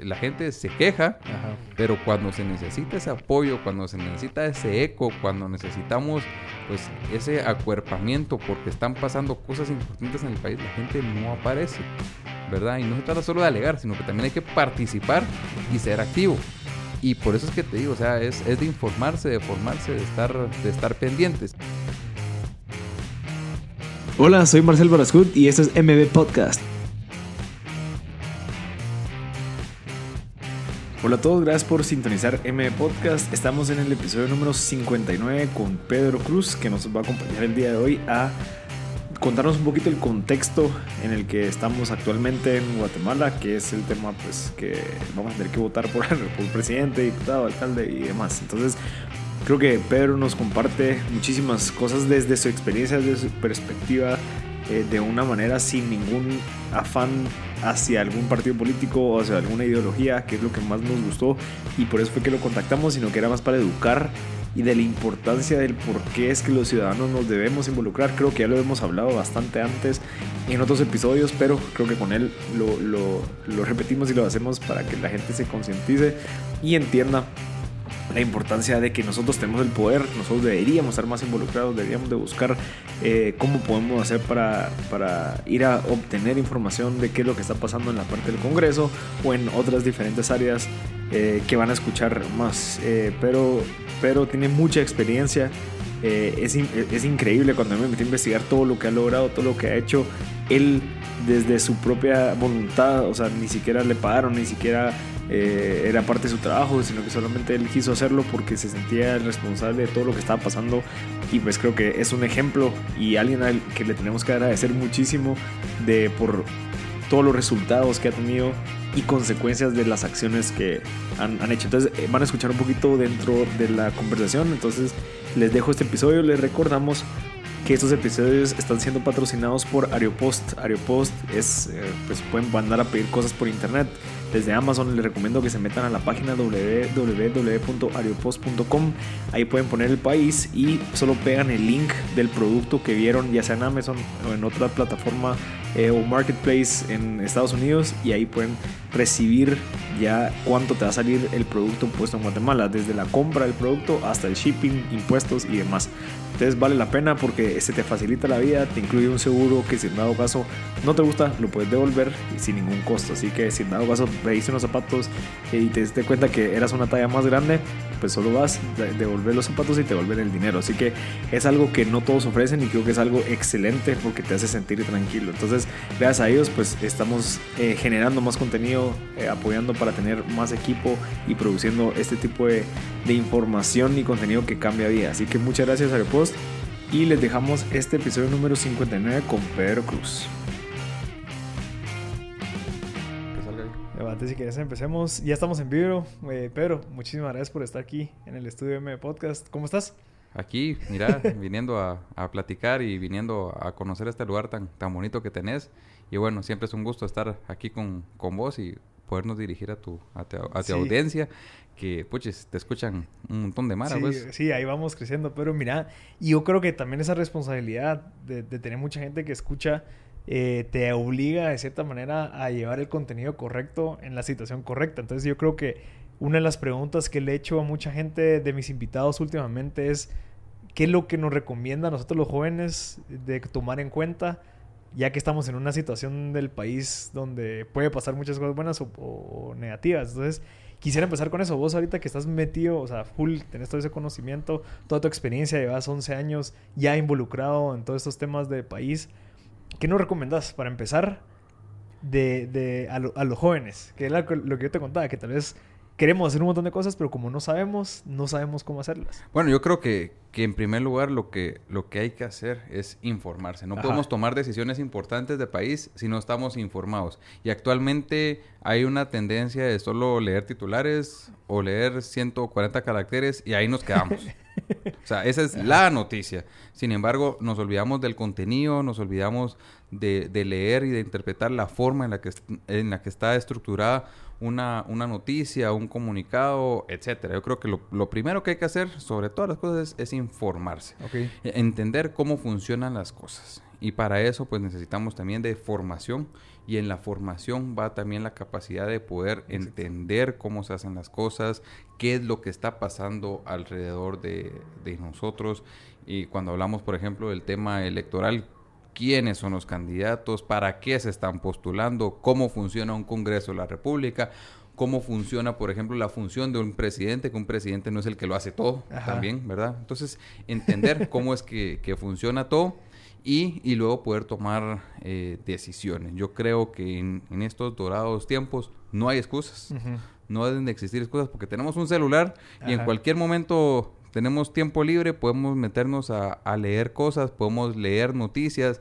la gente se queja, pero cuando se necesita ese apoyo, cuando se necesita ese eco, cuando necesitamos pues ese acuerpamiento porque están pasando cosas importantes en el país, la gente no aparece, ¿verdad? Y no se trata solo de alegar, sino que también hay que participar y ser activo. Y por eso es que te digo, o sea, es, es de informarse, de formarse, de estar, de estar pendientes. Hola, soy Marcel Barascut y esto es MB Podcast. Hola a todos, gracias por sintonizar MB Podcast. Estamos en el episodio número 59 con Pedro Cruz, que nos va a acompañar el día de hoy a contarnos un poquito el contexto en el que estamos actualmente en Guatemala, que es el tema pues que vamos a tener que votar por, por presidente, diputado, alcalde y demás. Entonces, creo que Pedro nos comparte muchísimas cosas desde su experiencia, desde su perspectiva, eh, de una manera sin ningún afán hacia algún partido político o hacia alguna ideología, que es lo que más nos gustó y por eso fue que lo contactamos, sino que era más para educar y de la importancia del por qué es que los ciudadanos nos debemos involucrar. Creo que ya lo hemos hablado bastante antes en otros episodios, pero creo que con él lo, lo, repetimos y lo hacemos para que la gente se concientice y entienda la importancia de que nosotros tenemos el poder, nosotros deberíamos estar más involucrados, deberíamos de buscar eh, cómo podemos hacer para, para, ir a obtener información de qué es lo que está pasando en la parte del Congreso o en otras diferentes áreas eh, que van a escuchar más. Eh, pero, pero tiene mucha experiencia. Es, es, increíble cuando me metí a investigar todo lo que ha logrado, todo lo que ha hecho él desde su propia voluntad, o sea, ni siquiera le pagaron, ni siquiera eh, era parte de su trabajo, sino que solamente él quiso hacerlo porque se sentía el responsable de todo lo que estaba pasando y pues creo que es un ejemplo y alguien al que le tenemos que agradecer muchísimo de por todos los resultados que ha tenido y consecuencias de las acciones que han, hecho. Entonces eh, van a escuchar un poquito dentro de la conversación. Entonces les dejo este episodio. Les recordamos que estos episodios están siendo patrocinados por Aeropost. Aeropost es, eh, pues pueden mandar a pedir cosas por internet. Desde Amazon les recomiendo que se metan a la página www.aeropost.com. Ahí pueden poner el país y solo pegan el link del producto que vieron, ya sea en Amazon o en otra plataforma eh, o marketplace en Estados Unidos y ahí pueden recibir ya cuánto te va a salir el producto puesto en Guatemala, desde la compra del producto hasta el shipping, impuestos y demás. Entonces vale la pena porque se te facilita la vida, te incluye un seguro que si en dado caso no te gusta lo puedes devolver sin ningún costo. Así que si en dado caso veis unos zapatos y te diste cuenta que eras una talla más grande, pues solo vas, devolver los zapatos y te devuelven el dinero. Así que es algo que no todos ofrecen y creo que es algo excelente porque te hace sentir tranquilo. Entonces gracias a ellos pues estamos eh, generando más contenido, eh, apoyando para tener más equipo y produciendo este tipo de, de información y contenido que cambia vida. Así que muchas gracias a Y les dejamos este episodio número 59 con Pedro Cruz. Antes si quieres empecemos, ya estamos en vivo. Eh, Pedro, muchísimas gracias por estar aquí en el estudio M Podcast. ¿Cómo estás? Aquí, mira, viniendo a, a, platicar y viniendo a conocer este lugar tan, tan bonito que tenés. Y bueno, siempre es un gusto estar aquí con, con vos y podernos dirigir a tu, a tu, a tu sí. audiencia que, puches, te escuchan un montón de maras, sí, pues. Sí, ahí vamos creciendo, pero mira, y yo creo que también esa responsabilidad de, de tener mucha gente que escucha eh, te obliga de cierta manera a llevar el contenido correcto en la situación correcta. Entonces yo creo que una de las preguntas que le he hecho a mucha gente de mis invitados últimamente es, ¿qué es lo que nos recomienda a nosotros los jóvenes de tomar en cuenta? ya que estamos en una situación del país donde puede pasar muchas cosas buenas o, o, negativas. Entonces, quisiera empezar con eso. Vos ahorita que estás metido, o sea, full, tenés todo ese conocimiento, toda tu experiencia, llevas 11 años ya involucrado en todos estos temas de país. ¿Qué nos recomendás para empezar de, de a, a, los jóvenes? Que es lo que yo te contaba, que tal vez queremos hacer un montón de cosas, pero como no sabemos, no sabemos cómo hacerlas. Bueno, yo creo que, que en primer lugar lo que, lo que hay que hacer es informarse. No Ajá. podemos tomar decisiones importantes de país si no estamos informados. Y actualmente hay una tendencia de solo leer titulares o leer 140 caracteres y ahí nos quedamos. o sea, esa es la noticia. Sin embargo, nos olvidamos del contenido, nos olvidamos de, de leer y de interpretar la forma en la que, en la que está estructurada una, una noticia, un comunicado, etcétera. Yo creo que lo, lo, primero que hay que hacer, sobre todas las cosas, es, es informarse. Okay. Entender cómo funcionan las cosas. Y para eso, pues necesitamos también de formación y en la formación va también la capacidad de poder entender cómo se hacen las cosas, qué es lo que está pasando alrededor de, de nosotros. Y cuando hablamos, por ejemplo, del tema electoral, quiénes son los candidatos, para qué se están postulando, cómo funciona un Congreso de la República, cómo funciona, por ejemplo, la función de un presidente, que un presidente no es el que lo hace todo también, ¿verdad? Entonces, entender cómo es que, que funciona todo y, y luego poder tomar eh, decisiones. Yo creo que en, en, estos dorados tiempos no hay excusas. No deben de existir excusas porque tenemos un celular y en cualquier momento tenemos tiempo libre, podemos meternos a, leer cosas, podemos leer noticias.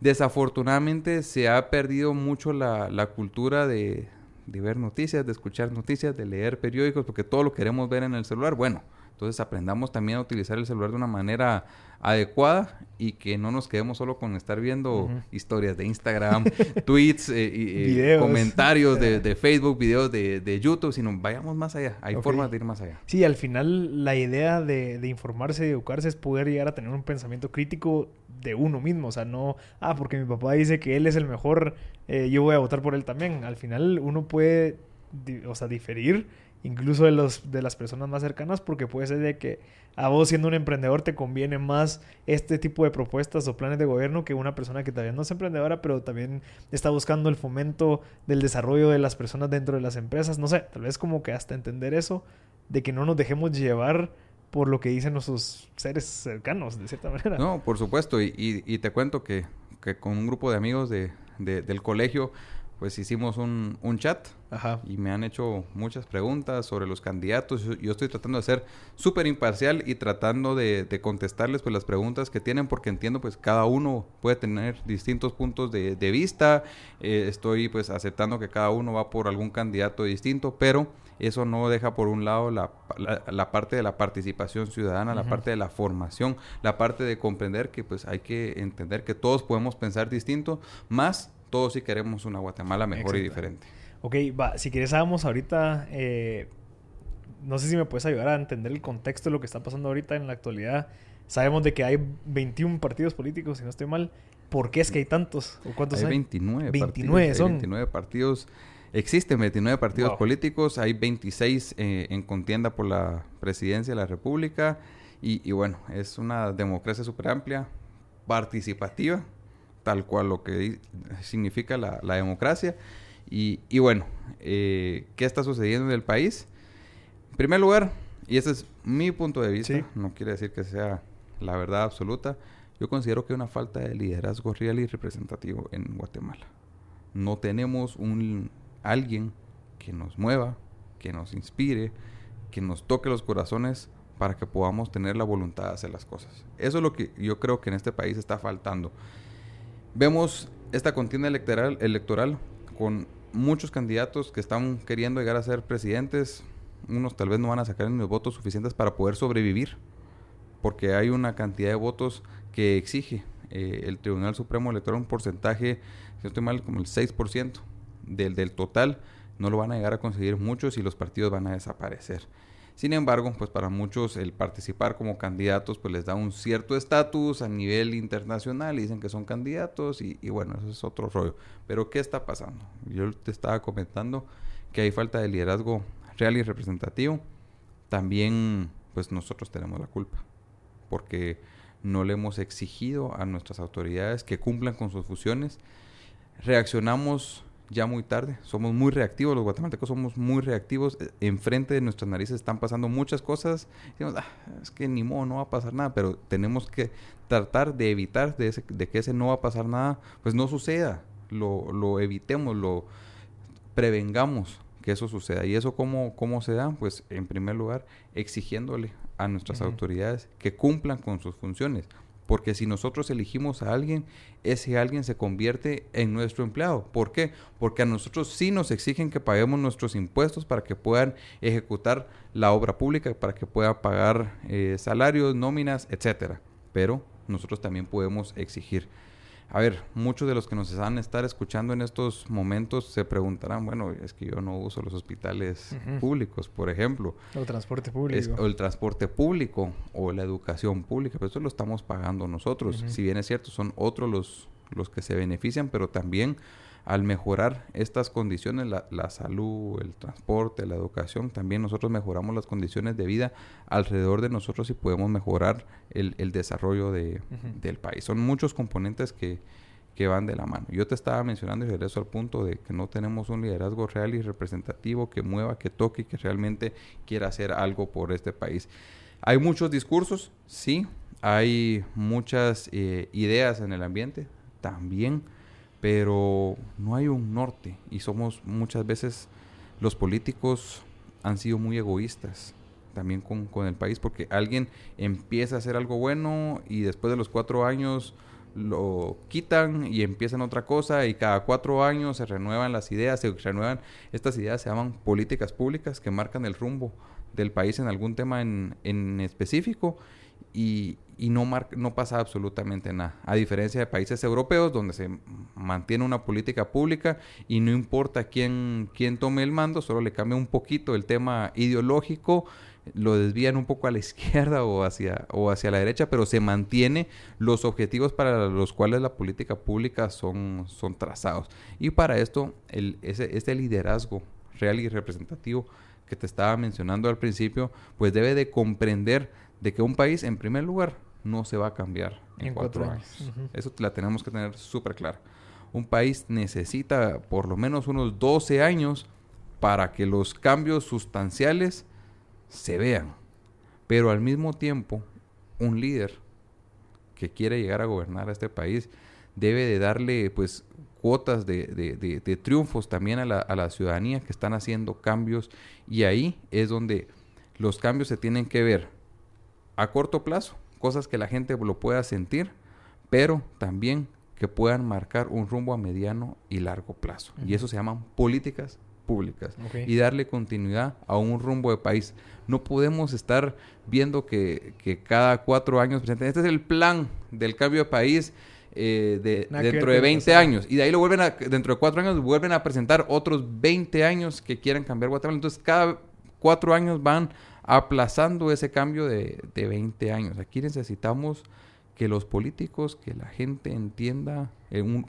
Desafortunadamente se ha perdido mucho la, la cultura de, de ver noticias, de escuchar noticias, de leer periódicos, porque todo lo queremos ver en el celular. Bueno, entonces aprendamos también a utilizar el celular de una manera adecuada y que no nos quedemos solo con estar viendo historias de Instagram, tweets, eh, eh, comentarios de, Facebook, videos de, YouTube, sino vayamos más allá. Hay formas de ir más allá. Sí, al final la idea de, informarse y educarse es poder llegar a tener un pensamiento crítico de uno mismo. O sea, no, ah, porque mi papá dice que él es el mejor, eh, yo voy a votar por él también. Al final uno puede, o sea, diferir incluso de, los, de las personas más cercanas, porque puede ser de que a vos siendo un emprendedor te conviene más este tipo de propuestas o planes de gobierno que una persona que todavía no es emprendedora, pero también está buscando el fomento del desarrollo de las personas dentro de las empresas. No sé, tal vez como que hasta entender eso, de que no nos dejemos llevar por lo que dicen nuestros seres cercanos, de cierta manera. No, por supuesto, y, y, te cuento que, que, con un grupo de amigos de, del colegio, pues hicimos un, un chat y me han hecho muchas preguntas sobre los candidatos. Yo, estoy tratando de ser súper imparcial y tratando de, de, contestarles pues las preguntas que tienen porque entiendo pues cada uno puede tener distintos puntos de, de vista. Eh, estoy pues aceptando que cada uno va por algún candidato distinto, pero eso no deja por un lado la, la, parte de la participación ciudadana, la parte de la formación, la parte de comprender que pues hay que entender que todos podemos pensar distinto, más todos sí queremos una Guatemala mejor y diferente. Ok, va, si quieres hagamos ahorita, eh, no sé si me puedes ayudar a entender el contexto de lo que está pasando ahorita en la actualidad. Sabemos de que hay 21 partidos políticos, si no estoy mal. ¿Por qué es que hay tantos? ¿O cuántos hay? hay? 29, 29 partidos, son. 29 partidos. Existen 29 partidos políticos, hay 26 eh, en contienda por la presidencia de la República. Y, y bueno, es una democracia súper amplia, participativa tal cual lo que significa la, democracia. Y, y bueno, eh, ¿qué está sucediendo en el país? En primer lugar, y ese es mi punto de vista, no quiere decir que sea la verdad absoluta, yo considero que hay una falta de liderazgo real y representativo en Guatemala. No tenemos un alguien que nos mueva, que nos inspire, que nos toque los corazones para que podamos tener la voluntad de hacer las cosas. Eso es lo que yo creo que en este país está faltando. Vemos esta contienda electoral, electoral con muchos candidatos que están queriendo llegar a ser presidentes. Unos tal vez no van a sacar ni los votos suficientes para poder sobrevivir, porque hay una cantidad de votos que exige eh, el Tribunal Supremo Electoral, un porcentaje, si no estoy mal, como el 6% del, del total. No lo van a llegar a conseguir muchos y los partidos van a desaparecer. Sin embargo, pues para muchos el participar como candidatos pues les da un cierto estatus a nivel internacional y dicen que son candidatos y, bueno, eso es otro rollo. Pero ¿qué está pasando? Yo te estaba comentando que hay falta de liderazgo real y representativo. También pues nosotros tenemos la culpa porque no le hemos exigido a nuestras autoridades que cumplan con sus funciones. Reaccionamos ya muy tarde. Somos muy reactivos, los guatemaltecos somos muy reactivos. Eh, enfrente de nuestras narices están pasando muchas cosas. Decimos, ah, es que ni modo, no va a pasar nada, pero tenemos que tratar de evitar de, ese, de que ese no va a pasar nada, pues no suceda. Lo, lo evitemos, lo prevengamos que eso suceda. ¿Y eso cómo, cómo se da? Pues en primer lugar, exigiéndole a nuestras autoridades que cumplan con sus funciones. Porque si nosotros elegimos a alguien, ese alguien se convierte en nuestro empleado. ¿Por qué? Porque a nosotros sí nos exigen que paguemos nuestros impuestos para que puedan ejecutar la obra pública, para que puedan pagar eh, salarios, nóminas, etcétera. Pero nosotros también podemos exigir a ver, muchos de los que nos van a estar escuchando en estos momentos se preguntarán, bueno, es que yo no uso los hospitales públicos, por ejemplo. O el transporte público. o el transporte público o la educación pública, pero eso lo estamos pagando nosotros. Si bien es cierto, son otros los, los que se benefician, pero también al mejorar estas condiciones, la, salud, el transporte, la educación, también nosotros mejoramos las condiciones de vida alrededor de nosotros y podemos mejorar el, desarrollo de, del país. Son muchos componentes que, que van de la mano. Yo te estaba mencionando y regreso al punto de que no tenemos un liderazgo real y representativo que mueva, que toque y que realmente quiera hacer algo por este país. Hay muchos discursos, sí, hay muchas eh, ideas en el ambiente, también, pero no hay un norte y somos muchas veces los políticos han sido muy egoístas también con, con el país porque alguien empieza a hacer algo bueno y después de los cuatro años lo quitan y empiezan otra cosa y cada cuatro años se renuevan las ideas, se renuevan, estas ideas se llaman políticas públicas que marcan el rumbo del país en algún tema en, en específico y, y no, no pasa absolutamente nada. A diferencia de países europeos donde se mantiene una política pública y no importa quién, quién tome el mando, solo le cambia un poquito el tema ideológico lo desvían un poco a la izquierda o hacia, o hacia la derecha, pero se mantiene los objetivos para los cuales la política pública son, son trazados. Y para esto, el, ese, este liderazgo real y representativo que te estaba mencionando al principio, pues debe de comprender de que un país, en primer lugar, no se va a cambiar en, cuatro, años. Eso la tenemos que tener súper claro. Un país necesita por lo menos unos 12 años para que los cambios sustanciales se vean. Pero al mismo tiempo, un líder que quiere llegar a gobernar a este país debe de darle pues cuotas de, de, triunfos también a la, a la, ciudadanía que están haciendo cambios y ahí es donde los cambios se tienen que ver a corto plazo, cosas que la gente lo pueda sentir, pero también que puedan marcar un rumbo a mediano y largo plazo. Y eso se llaman políticas públicas y darle continuidad a un rumbo de país. No podemos estar viendo que, cada cuatro años este es el plan del cambio de país eh, de, dentro de 20 años y de ahí lo vuelven a, dentro de cuatro años vuelven a presentar otros 20 años que quieran cambiar Guatemala. Entonces cada cuatro años van aplazando ese cambio de, de 20 años. Aquí necesitamos que los políticos, que la gente entienda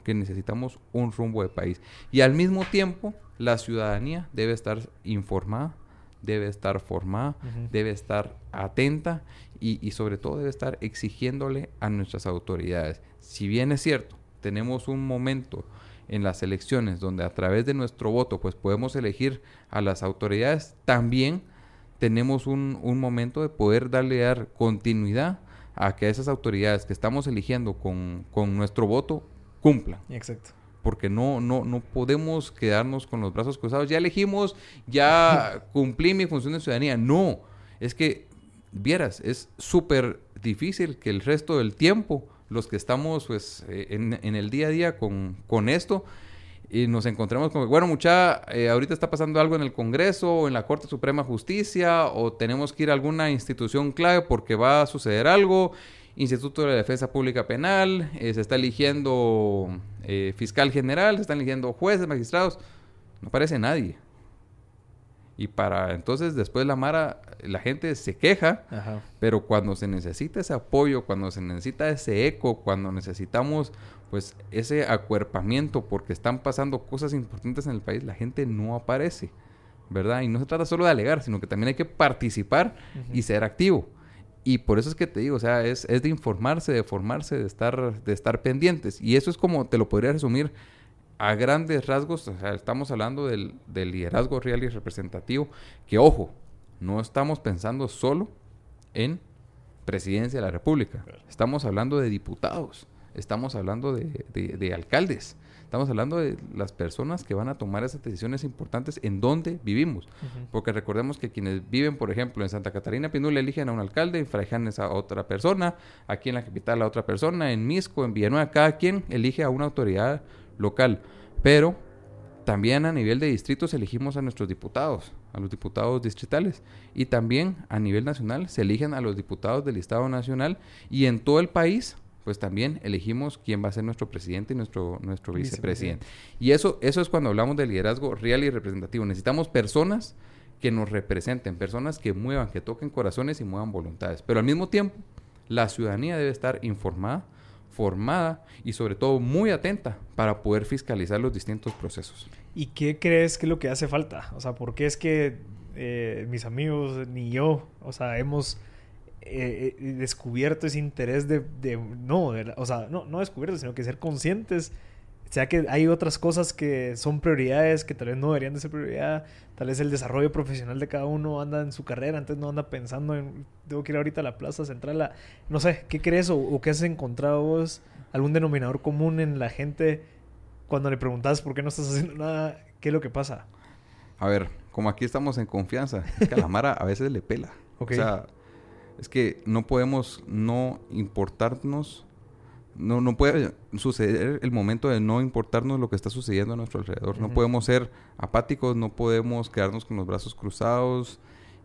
que necesitamos un rumbo de país. Y al mismo tiempo, la ciudadanía debe estar informada, debe estar formada, debe estar atenta y, y, sobre todo debe estar exigiéndole a nuestras autoridades. Si bien es cierto, tenemos un momento en las elecciones donde a través de nuestro voto pues podemos elegir a las autoridades, también tenemos un, un momento de poder darle dar continuidad a que esas autoridades que estamos eligiendo con, con nuestro voto cumplan. Exacto. Porque no, no, no podemos quedarnos con los brazos cruzados. Ya elegimos, ya cumplí mi función de ciudadanía. No, es que, vieras, es súper difícil que el resto del tiempo, los que estamos pues, eh, en, en el día a día con, con esto, y nos encontramos con, bueno, mucha, eh, ahorita está pasando algo en el Congreso o en la Corte Suprema de Justicia o tenemos que ir a alguna institución clave porque va a suceder algo. Instituto de Defensa Pública Penal, eh, se está eligiendo eh, fiscal general, se están eligiendo jueces, magistrados. No aparece nadie. Y para entonces después la Mara, la gente se queja, pero cuando se necesita ese apoyo, cuando se necesita ese eco, cuando necesitamos pues ese acuerpamiento porque están pasando cosas importantes en el país, la gente no aparece, ¿verdad? Y no se trata solo de alegar, sino que también hay que participar y ser activo. Y por eso es que te digo, o sea, es, es de informarse, de formarse, de estar, de estar pendientes. Y eso es como te lo podría resumir a grandes rasgos, o sea, estamos hablando del, liderazgo real y representativo, que ojo, no estamos pensando solo en presidencia de la República, estamos hablando de diputados, estamos hablando de, alcaldes, estamos hablando de las personas que van a tomar esas decisiones importantes en donde vivimos, porque recordemos que quienes viven, por ejemplo, en Santa Catarina Pinula eligen a un alcalde, en Fraijanes a otra persona, aquí en la capital a otra persona, en Misco, en Villanueva, cada quien elige a una autoridad local. Pero también a nivel de distritos elegimos a nuestros diputados, a los diputados distritales. Y también a nivel nacional se eligen a los diputados del Estado Nacional. Y en todo el país, pues también elegimos quién va a ser nuestro presidente y nuestro, nuestro vicepresidente. Y eso, eso es cuando hablamos de liderazgo real y representativo. Necesitamos personas que nos representen, personas que muevan, que toquen corazones y muevan voluntades. Pero al mismo tiempo, la ciudadanía debe estar informada, formada y sobre todo muy atenta para poder fiscalizar los distintos procesos. ¿Y qué crees que es lo que hace falta? O sea, ¿por qué es que eh, mis amigos ni yo, o sea, hemos eh, eh, descubierto ese interés de, no, o sea, no, no descubierto, sino que ser conscientes o sea que hay otras cosas que son prioridades que tal vez no deberían de ser prioridad. Tal vez el desarrollo profesional de cada uno anda en su carrera, antes no anda pensando en, tengo que ir ahorita a la plaza central. no sé, ¿qué crees o, qué has encontrado vos? ¿Algún denominador común en la gente cuando le preguntas por qué no estás haciendo nada? ¿Qué es lo que pasa? A ver, como aquí estamos en confianza, es que a la Mara a veces le pela. O sea, es que no podemos no importarnos no, no puede suceder el momento de no importarnos lo que está sucediendo a nuestro alrededor. No podemos ser apáticos, no podemos quedarnos con los brazos cruzados,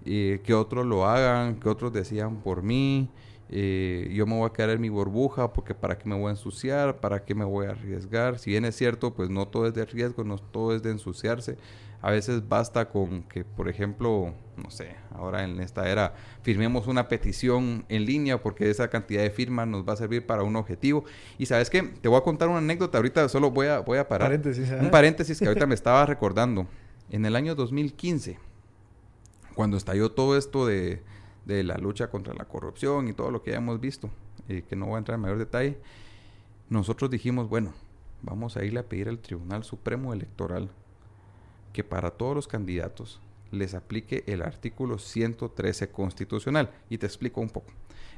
eh, que otros lo hagan, que otros decían por mí. Eh, yo me voy a quedar en mi burbuja porque para qué me voy a ensuciar, para qué me voy a arriesgar. Si bien es cierto, pues no todo es de riesgo, no todo es de ensuciarse. A veces basta con que, por ejemplo, no sé, ahora en esta era firmemos una petición en línea porque esa cantidad de firmas nos va a servir para un objetivo. Y sabes qué, te voy a contar una anécdota, ahorita solo voy a, voy a parar. Paréntesis, un paréntesis que ahorita me estaba recordando. En el año 2015, cuando estalló todo esto de, de la lucha contra la corrupción y todo lo que ya hemos visto, eh, que no voy a entrar en mayor detalle, nosotros dijimos, bueno, vamos a irle a pedir al Tribunal Supremo Electoral que para todos los candidatos les aplique el artículo 113 constitucional. Y te explico un poco.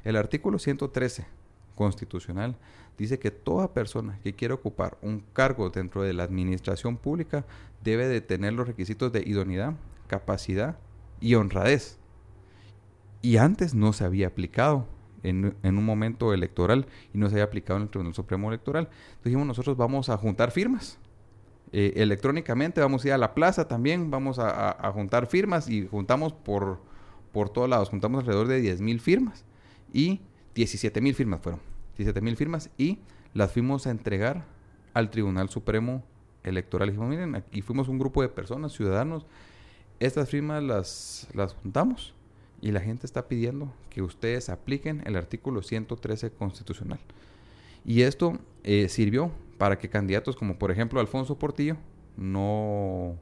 El artículo 113 constitucional dice que toda persona que quiera ocupar un cargo dentro de la administración pública debe de tener los requisitos de idoneidad, capacidad y honradez. Y antes no se había aplicado en, en, un momento electoral y no se había aplicado en el Tribunal Supremo Electoral. Entonces dijimos nosotros vamos a juntar firmas eh, electrónicamente, vamos a ir a la plaza también, vamos a, juntar firmas y juntamos por, por todos lados, juntamos alrededor de 10 mil firmas y 17 mil firmas fueron, 17 mil firmas y las fuimos a entregar al Tribunal Supremo Electoral. Y dijimos, miren, aquí fuimos un grupo de personas, ciudadanos, estas firmas las, las juntamos y la gente está pidiendo que ustedes apliquen el artículo 113 constitucional. Y esto eh, sirvió para que candidatos como por ejemplo Alfonso Portillo no,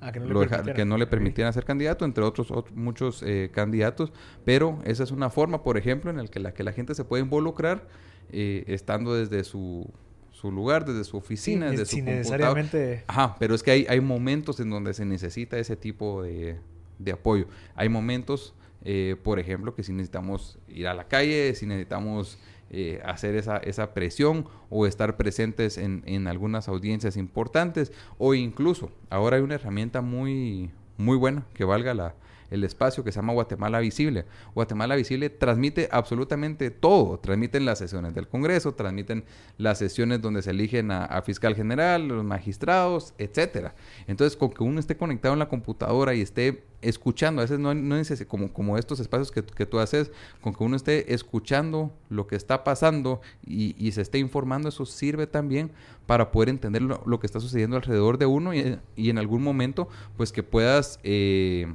ah, que, no le permitieran. ser candidato, entre otros, muchos eh, candidatos, pero esa es una forma, por ejemplo, en la que la, que la gente se puede involucrar eh, estando desde su, su lugar, desde su oficina, desde su necesariamente... Ajá, pero es que hay, hay momentos en donde se necesita ese tipo de, de apoyo. Hay momentos, eh, por ejemplo, que si necesitamos ir a la calle, si necesitamos eh, hacer esa, esa presión o estar presentes en, en, algunas audiencias importantes o incluso ahora hay una herramienta muy, muy buena que valga la, el espacio que se llama Guatemala Visible. Guatemala Visible transmite absolutamente todo. Transmiten las sesiones del Congreso, transmiten las sesiones donde se eligen a, fiscal general, los magistrados, etcétera. Entonces, con que uno esté conectado en la computadora y esté escuchando, a veces no, no es como, como estos espacios que, que, tú haces, con que uno esté escuchando lo que está pasando y, y se esté informando, eso sirve también para poder entender lo, que está sucediendo alrededor de uno y, y, en algún momento, pues que puedas... Eh,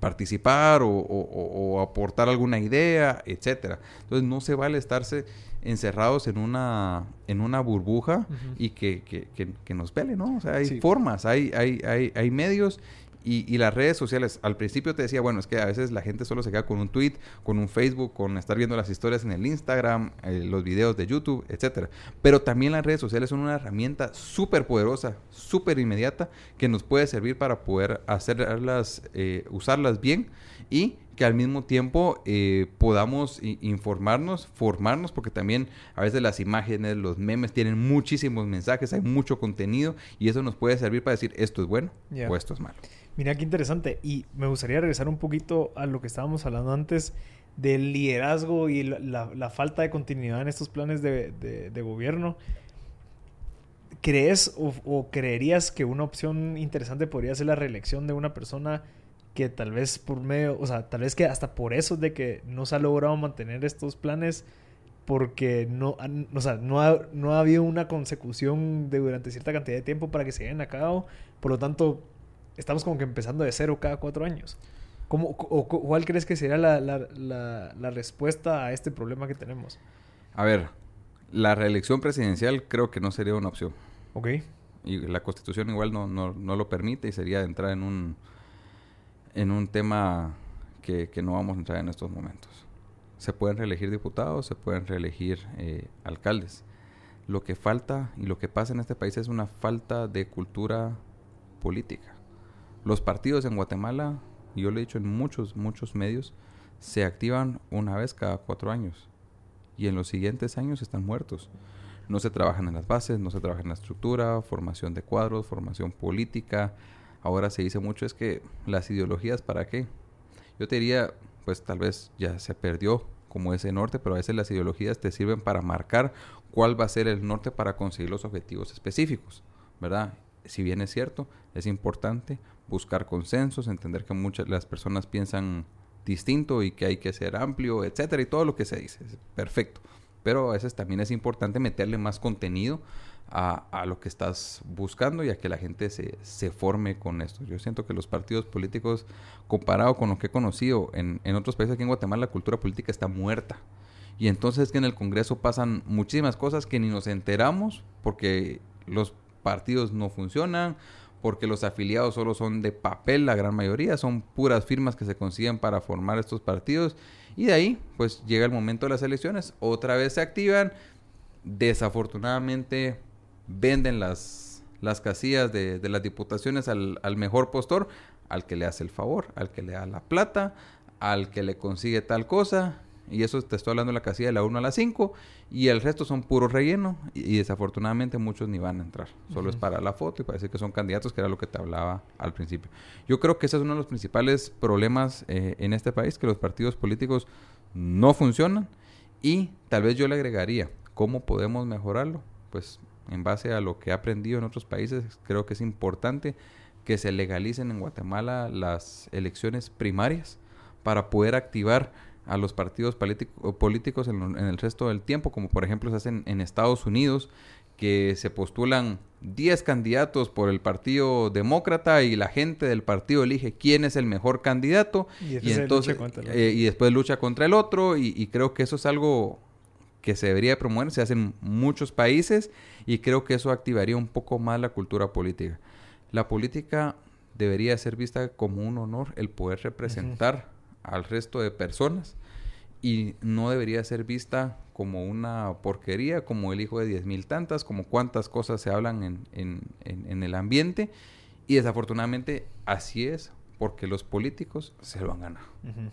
participar o, aportar alguna idea, etcétera. Entonces no se vale estarse encerrados en una en una burbuja y que, que, que, nos pele, ¿no? O sea, hay formas, hay, hay, hay, hay medios y, las redes sociales, al principio te decía, bueno, es que a veces la gente solo se queda con un tweet, con un Facebook, con estar viendo las historias en el Instagram, eh, los videos de YouTube, etcétera. Pero también las redes sociales son una herramienta súper poderosa, súper inmediata, que nos puede servir para poder hacerlas, eh, usarlas bien y que al mismo tiempo eh, podamos informarnos, formarnos, porque también a veces las imágenes, los memes tienen muchísimos mensajes, hay mucho contenido y eso nos puede servir para decir esto es bueno o esto es malo. Mira qué interesante. Y me gustaría regresar un poquito a lo que estábamos hablando antes del liderazgo y la, falta de continuidad en estos planes de, gobierno. ¿Crees o, creerías que una opción interesante podría ser la reelección de una persona que tal vez por medio, o sea, tal vez que hasta por eso de que no se ha logrado mantener estos planes porque no, o sea, no, ha, no ha habido una consecución de durante cierta cantidad de tiempo para que se lleven a cabo, por lo tanto estamos como que empezando de cero cada cuatro años. ¿Cómo, o, ¿Cuál crees que sería la, la, la, respuesta a este problema que tenemos? A ver, La reelección presidencial creo que no sería una opción. Ok. Y la constitución igual no, no, no lo permite y sería entrar en un, en un tema que, que, no vamos a entrar en estos momentos. Se pueden reelegir diputados, se pueden reelegir eh, alcaldes. Lo que falta y lo que pasa en este país es una falta de cultura política. Los partidos en Guatemala, yo lo he dicho en muchos, muchos medios, se activan una vez cada cuatro años y en los siguientes años están muertos. No se trabajan en las bases, no se trabaja en la estructura, formación de cuadros, formación política. Ahora se dice mucho es que las ideologías, ¿para qué? Yo te diría, pues tal vez ya se perdió como ese norte, pero a veces las ideologías te sirven para marcar cuál va a ser el norte para conseguir los objetivos específicos, ¿verdad? Si bien es cierto, es importante buscar consensos, entender que muchas las personas piensan distinto y que hay que ser amplio, etcétera, y todo lo que se dice, perfecto. Pero a veces también es importante meterle más contenido a, a, lo que estás buscando y a que la gente se, se, forme con esto. Yo siento que los partidos políticos, comparado con lo que he conocido en, en otros países aquí en Guatemala, la cultura política está muerta. Y entonces es que en el Congreso pasan muchísimas cosas que ni nos enteramos porque los partidos no funcionan, porque los afiliados solo son de papel, la gran mayoría, son puras firmas que se consiguen para formar estos partidos. Y de ahí, pues llega el momento de las elecciones, otra vez se activan, desafortunadamente venden las, las casillas de, las diputaciones al, mejor postor, al que le hace el favor, al que le da la plata, al que le consigue tal cosa, y eso te estoy hablando de la casilla de la 1 a la 5. Y el resto son puro relleno. Y, desafortunadamente muchos ni van a entrar. Solo es para la foto y parece que son candidatos, que era lo que te hablaba al principio. Yo creo que ese es uno de los principales problemas eh, en este país, que los partidos políticos no funcionan. Y tal vez yo le agregaría, ¿cómo podemos mejorarlo? Pues en base a lo que he aprendido en otros países, creo que es importante que se legalicen en Guatemala las elecciones primarias para poder activar a los partidos políticos en, el resto del tiempo, como por ejemplo se hacen en Estados Unidos, que se postulan 10 candidatos por el Partido Demócrata y la gente del partido elige quién es el mejor candidato y, entonces eh, y después lucha contra el otro y, y, creo que eso es algo que se debería promover, se hace en muchos países y creo que eso activaría un poco más la cultura política. La política debería ser vista como un honor el poder representar al resto de personas y no debería ser vista como una porquería, como el hijo de diez mil tantas, como cuántas cosas se hablan en, en, en, el ambiente. Y desafortunadamente así es, porque los políticos se lo han ganado,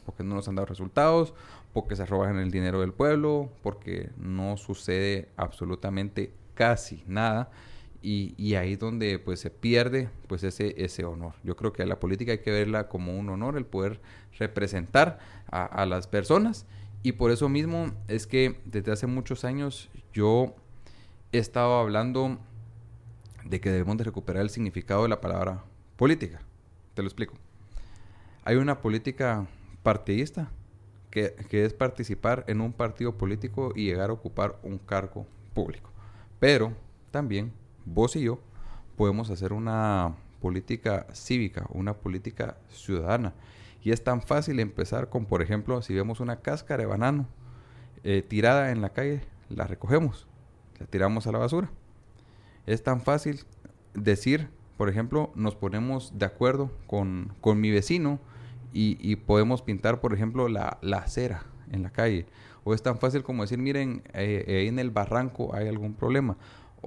porque no nos han dado resultados, porque se roban el dinero del pueblo, porque no sucede absolutamente casi nada. Y, ahí es donde pues se pierde pues ese, ese honor. Yo creo que la política hay que verla como un honor, el poder representar a, las personas y por eso mismo es que desde hace muchos años yo he estado hablando de que debemos de recuperar el significado de la palabra política. Te lo explico. Hay una política partidista que, que, es participar en un partido político y llegar a ocupar un cargo público. Pero también vos y yo podemos hacer una política cívica, una política ciudadana. Y es tan fácil empezar con, por ejemplo, si vemos una cáscara de banano eh, tirada en la calle, la recogemos, la tiramos a la basura. Es tan fácil decir, por ejemplo, nos ponemos de acuerdo con, con mi vecino y, podemos pintar, por ejemplo, la, la acera en la calle. O es tan fácil como decir, miren, eh, ahí en el barranco hay algún problema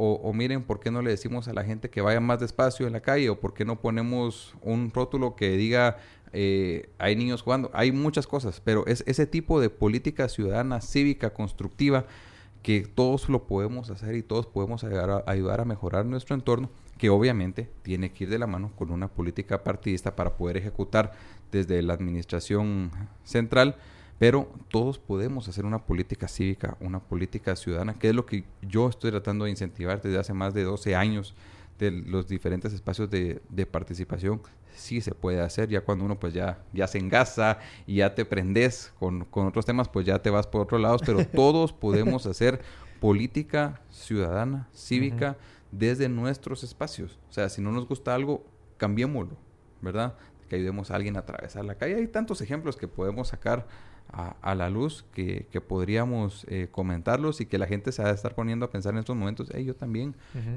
o, miren, ¿por qué no le decimos a la gente que vaya más despacio en la calle? ¿O por qué no ponemos un rótulo que diga eh, hay niños jugando? Hay muchas cosas, pero es ese tipo de política ciudadana, cívica, constructiva, que todos lo podemos hacer y todos podemos ayudar ayudar a mejorar nuestro entorno, que obviamente tiene que ir de la mano con una política partidista para poder ejecutar desde la administración central pero todos podemos hacer una política cívica, una política ciudadana, que es lo que yo estoy tratando de incentivar desde hace más de 12 años de los diferentes espacios de, participación. Sí se puede hacer, ya cuando uno pues ya, ya se engasa y ya te prendes con, con otros temas, pues ya te vas por otros lados, pero todos podemos hacer política ciudadana, cívica, desde nuestros espacios. O sea, si no nos gusta algo, cambiémoslo, ¿verdad? Que ayudemos a alguien a atravesar la calle. Hay tantos ejemplos que podemos sacar a, la luz que, podríamos eh, comentarlos y que la gente se va a estar poniendo a pensar en estos momentos, hey, yo también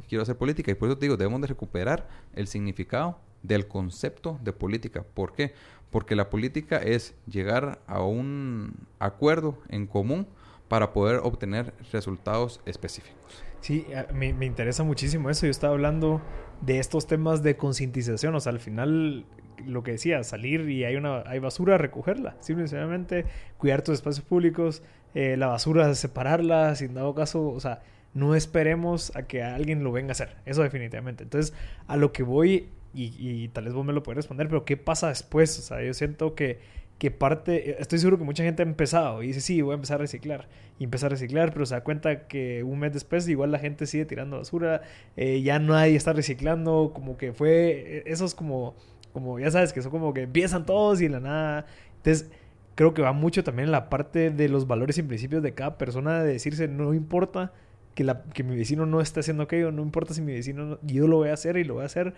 quiero hacer política. Y por eso te digo, debemos de recuperar el significado del concepto de política. ¿Por qué? Porque la política es llegar a un acuerdo en común para poder obtener resultados específicos. Sí, me, me interesa muchísimo eso. Yo estaba hablando de estos temas de concientización. O sea, al final lo que decía, salir y hay una hay basura, recogerla. Simplemente cuidar tus espacios públicos, eh, la basura, separarla, sin dado caso, o sea, no esperemos a que alguien lo venga a hacer. Eso definitivamente. Entonces, a lo que voy, y, tal vez vos me lo puedes responder, pero ¿qué pasa después? O sea, yo siento que, que parte, estoy seguro que mucha gente ha empezado y dice, sí, voy a empezar a reciclar. Y empieza a reciclar, pero se da cuenta que un mes después igual la gente sigue tirando basura, eh, ya nadie está reciclando, como que fue, eso es como como ya sabes, que son como que empiezan todos y la nada. Entonces, creo que va mucho también en la parte de los valores y principios de cada persona de decirse, no importa que, la, que mi vecino no esté haciendo aquello, no importa si mi vecino, yo lo voy a hacer y lo voy a hacer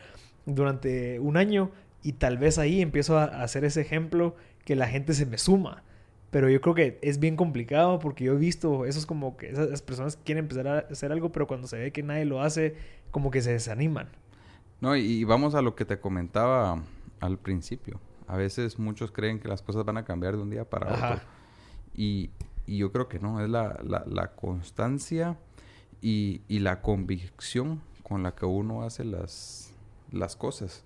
durante un año y tal vez ahí empiezo a, hacer ese ejemplo que la gente se me suma. Pero yo creo que es bien complicado porque yo he visto esos como que esas personas quieren empezar a hacer algo, pero cuando se ve que nadie lo hace, como que se desaniman. No, y, vamos a lo que te comentaba al principio. A veces muchos creen que las cosas van a cambiar de un día para otro. Y, yo creo que no, es la, la, constancia y, la convicción con la que uno hace las, las cosas.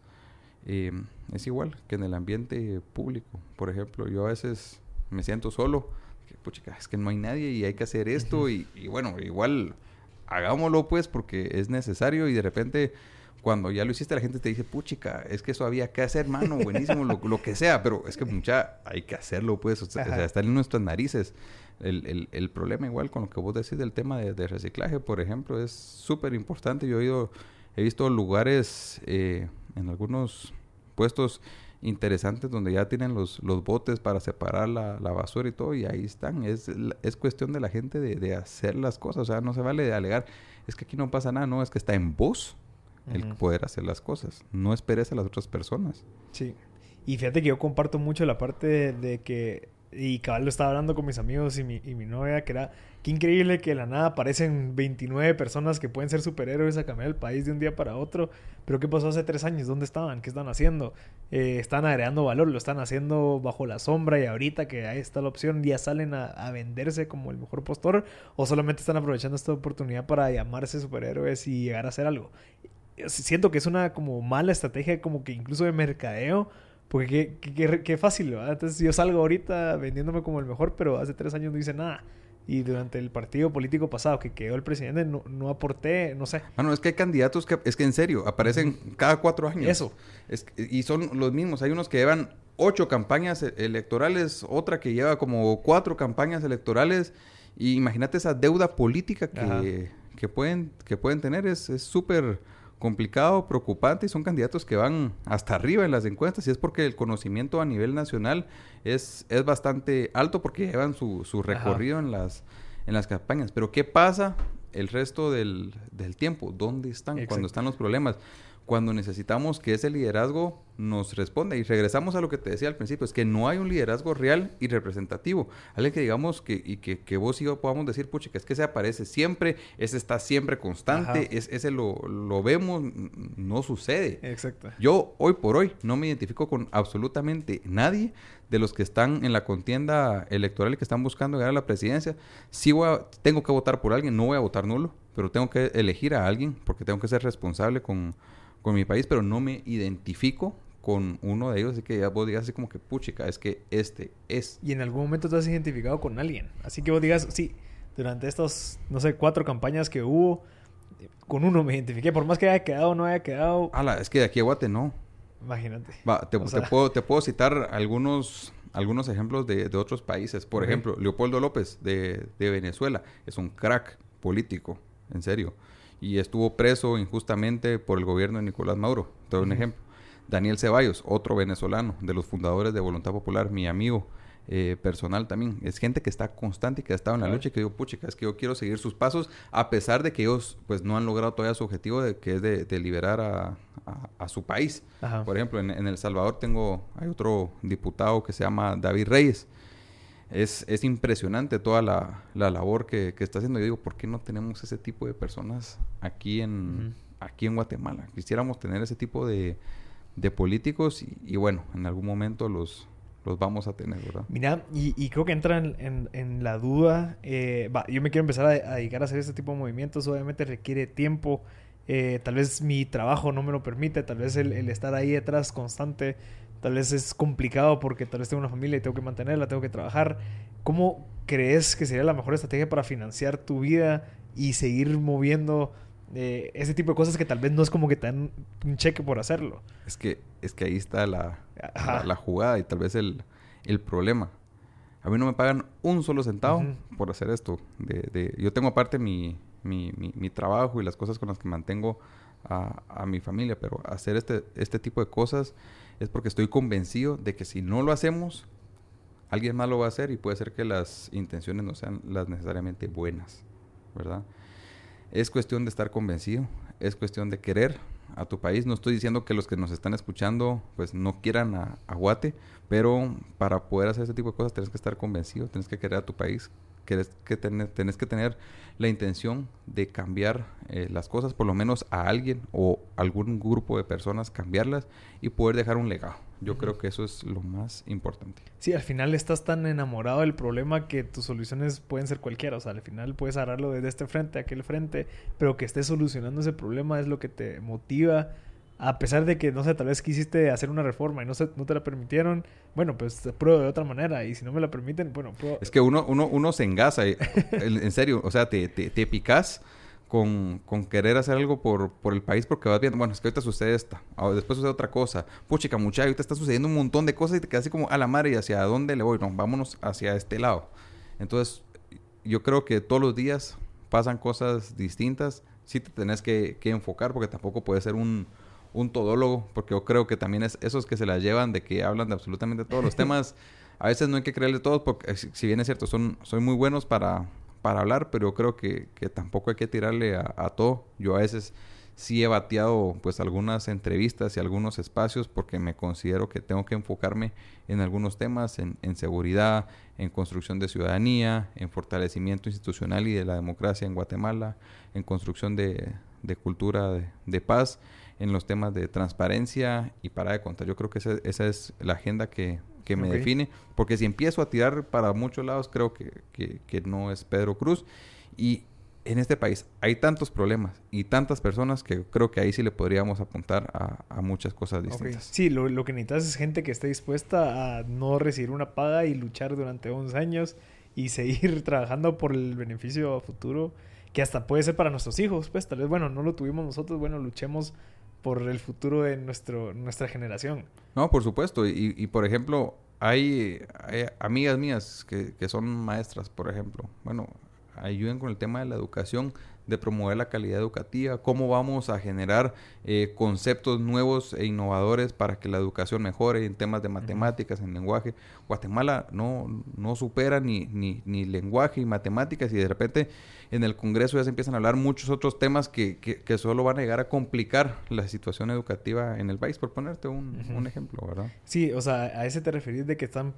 Eh, es igual que en el ambiente público. Por ejemplo, yo a veces me siento solo. Que, es que no hay nadie y hay que hacer esto. y, y bueno, igual hagámoslo pues porque es necesario y de repente cuando ya lo hiciste, la gente te dice, puchica, es que eso había que hacer, mano, buenísimo, lo, que sea, pero es que mucha, hay que hacerlo, pues, o sea, en nuestras narices. El, el, problema, igual con lo que vos decís del tema de, reciclaje, por ejemplo, es súper importante. Yo he ido, he visto lugares eh, en algunos puestos interesantes donde ya tienen los, los botes para separar la, la, basura y todo, y ahí están. Es, es cuestión de la gente de, de hacer las cosas, o sea, no se vale de alegar, es que aquí no pasa nada, no, es que está en vos el poder hacer las cosas. No esperes a las otras personas. Sí. Y fíjate que yo comparto mucho la parte de, que, y cabal lo estaba hablando con mis amigos y mi, y mi novia, que era, qué increíble que de la nada aparecen 29 personas que pueden ser superhéroes a cambiar el país de un día para otro. Pero ¿qué pasó hace tres años? ¿Dónde estaban? ¿Qué están haciendo? Eh, están agregando valor, lo están haciendo bajo la sombra y ahorita que ahí está la opción, ya salen a, a venderse como el mejor postor o solamente están aprovechando esta oportunidad para llamarse superhéroes y llegar a hacer algo siento que es una como mala estrategia, como que incluso de mercadeo. Porque qué, qué, fácil, ¿verdad? Entonces yo salgo ahorita vendiéndome como el mejor, pero hace tres años no hice nada. Y durante el partido político pasado que quedó el presidente, no, no aporté, no sé. Bueno, es que hay candidatos que, es que en serio, aparecen cada cuatro años. Eso. y son los mismos. Hay unos que llevan ocho campañas e, electorales, otra que lleva como cuatro campañas electorales. Y imagínate esa deuda política que, que pueden, que pueden tener. Es súper complicado, preocupante y son candidatos que van hasta arriba en las encuestas y es porque el conocimiento a nivel nacional es, es bastante alto porque llevan su, su recorrido en las, en las campañas. Pero ¿qué pasa el resto del, del tiempo? ¿Dónde están cuando están los problemas? Cuando necesitamos que ese liderazgo nos responda. Y regresamos a lo que te decía al principio, es que no hay un liderazgo real y representativo. Alguien que digamos que, y que, que vos y yo podamos decir, pucha, que es que se aparece siempre, ese está siempre constante, es, ese lo, lo, vemos, no sucede. Exacto. Yo hoy por hoy no me identifico con absolutamente nadie de los que están en la contienda electoral y que están buscando a la presidencia. Si voy tengo que votar por alguien, no voy a votar nulo, pero tengo que elegir a alguien porque tengo que ser responsable con con mi país, pero no me identifico con uno de ellos, así que ya vos digas así como que puchica, es que este es. Y en algún momento te has identificado con alguien, así que vos digas, sí, durante estas, no sé, cuatro campañas que hubo, con uno me identifiqué, por más que haya quedado o no haya quedado. Ala, es que de aquí a Guate no. Imagínate. Va, te, puedo, te puedo citar algunos, algunos ejemplos de, de otros países. Por ejemplo, Leopoldo López de, de Venezuela es un crack político, en serio y estuvo preso injustamente por el gobierno de Nicolás Maduro. Te doy un ejemplo. Daniel Ceballos, otro venezolano, de los fundadores de Voluntad Popular, mi amigo eh, personal también. Es gente que está constante y que ha estado en la lucha y que digo, puchica, es que yo quiero seguir sus pasos, a pesar de que ellos pues no han logrado todavía su objetivo, de, que es de, liberar a, a, su país. Por ejemplo, en, en, El Salvador tengo, hay otro diputado que se llama David Reyes es, es impresionante toda la, la labor que, que, está haciendo. Yo digo, ¿por qué no tenemos ese tipo de personas aquí en, aquí en Guatemala? Quisiéramos tener ese tipo de, de políticos y, y, bueno, en algún momento los, los vamos a tener, ¿verdad? Mira, y, y creo que entra en, en, en la duda, eh, va, yo me quiero empezar a, a, dedicar a hacer este tipo de movimientos, obviamente requiere tiempo, eh, tal vez mi trabajo no me lo permite, tal vez el, el estar ahí detrás constante tal vez es complicado porque tal vez tengo una familia y tengo que mantenerla, tengo que trabajar. ¿Cómo crees que sería la mejor estrategia para financiar tu vida y seguir moviendo eh, ese tipo de cosas que tal vez no es como que te dan un cheque por hacerlo? Es que, es que ahí está la, la, la, jugada y tal vez el, el, problema. A mí no me pagan un solo centavo uh -huh. por hacer esto. De, de, yo tengo aparte mi, mi, mi, mi, trabajo y las cosas con las que mantengo a, a mi familia, pero hacer este, este tipo de cosas es porque estoy convencido de que si no lo hacemos, alguien más lo va a hacer y puede ser que las intenciones no sean las necesariamente buenas, ¿verdad? Es cuestión de estar convencido, es cuestión de querer a tu país. No estoy diciendo que los que nos están escuchando pues no quieran a, a Guate, pero para poder hacer ese tipo de cosas tienes que estar convencido, tienes que querer a tu país, tienes que tener, tienes que tener la intención de cambiar eh, las cosas, por lo menos a alguien o algún grupo de personas, cambiarlas y poder dejar un legado. Yo uh -huh. creo que eso es lo más importante. Sí, al final estás tan enamorado del problema que tus soluciones pueden ser cualquiera. O sea, al final puedes agarrarlo desde este frente a aquel frente, pero que estés solucionando ese problema es lo que te motiva a pesar de que, no sé, tal vez quisiste hacer una reforma y no, se, no te la permitieron, bueno, pues pruebo de otra manera y si no me la permiten, bueno, pruebo. Es que uno, uno, uno se engasa, y, en serio, o sea, te, te, te picas con, con, querer hacer algo por, por el país porque vas viendo, bueno, es que ahorita sucede esta, después sucede otra cosa, puchica, muchacho, ahorita está sucediendo un montón de cosas y te quedas así como a la madre y hacia dónde le voy, no, vámonos hacia este lado. Entonces, yo creo que todos los días pasan cosas distintas, sí te tenés que, que enfocar porque tampoco puede ser un un todólogo, porque yo creo que también es esos que se la llevan de que hablan de absolutamente todos los temas. A veces no hay que creerle todos, porque si bien es cierto, son, son muy buenos para, para hablar, pero yo creo que, que tampoco hay que tirarle a, a, todo. Yo a veces sí he bateado pues algunas entrevistas y algunos espacios porque me considero que tengo que enfocarme en algunos temas, en, en seguridad, en construcción de ciudadanía, en fortalecimiento institucional y de la democracia en Guatemala, en construcción de, de cultura de, de paz en los temas de transparencia y para de contar. Yo creo que esa, esa es la agenda que, que me okay. define, porque si empiezo a tirar para muchos lados, creo que, que, que, no es Pedro Cruz. Y en este país hay tantos problemas y tantas personas que creo que ahí sí le podríamos apuntar a, a muchas cosas distintas. Okay. Sí, lo, lo, que necesitas es gente que esté dispuesta a no recibir una paga y luchar durante 11 años y seguir trabajando por el beneficio futuro que hasta puede ser para nuestros hijos, pues tal vez, bueno, no lo tuvimos nosotros, bueno, luchemos por el futuro de nuestro, nuestra generación. No, por supuesto. Y, y por ejemplo, hay, hay, amigas mías que, que son maestras, por ejemplo. Bueno, ayudan con el tema de la educación, de promover la calidad educativa, cómo vamos a generar eh, conceptos nuevos e innovadores para que la educación mejore en temas de matemáticas, en lenguaje. Guatemala no, no supera ni, ni, ni lenguaje y matemáticas y de repente en el Congreso ya se empiezan a hablar muchos otros temas que, que, que, solo van a llegar a complicar la situación educativa en el país, por ponerte un, uh -huh. un ejemplo, ¿verdad? Sí, o sea, a ese te referís de que están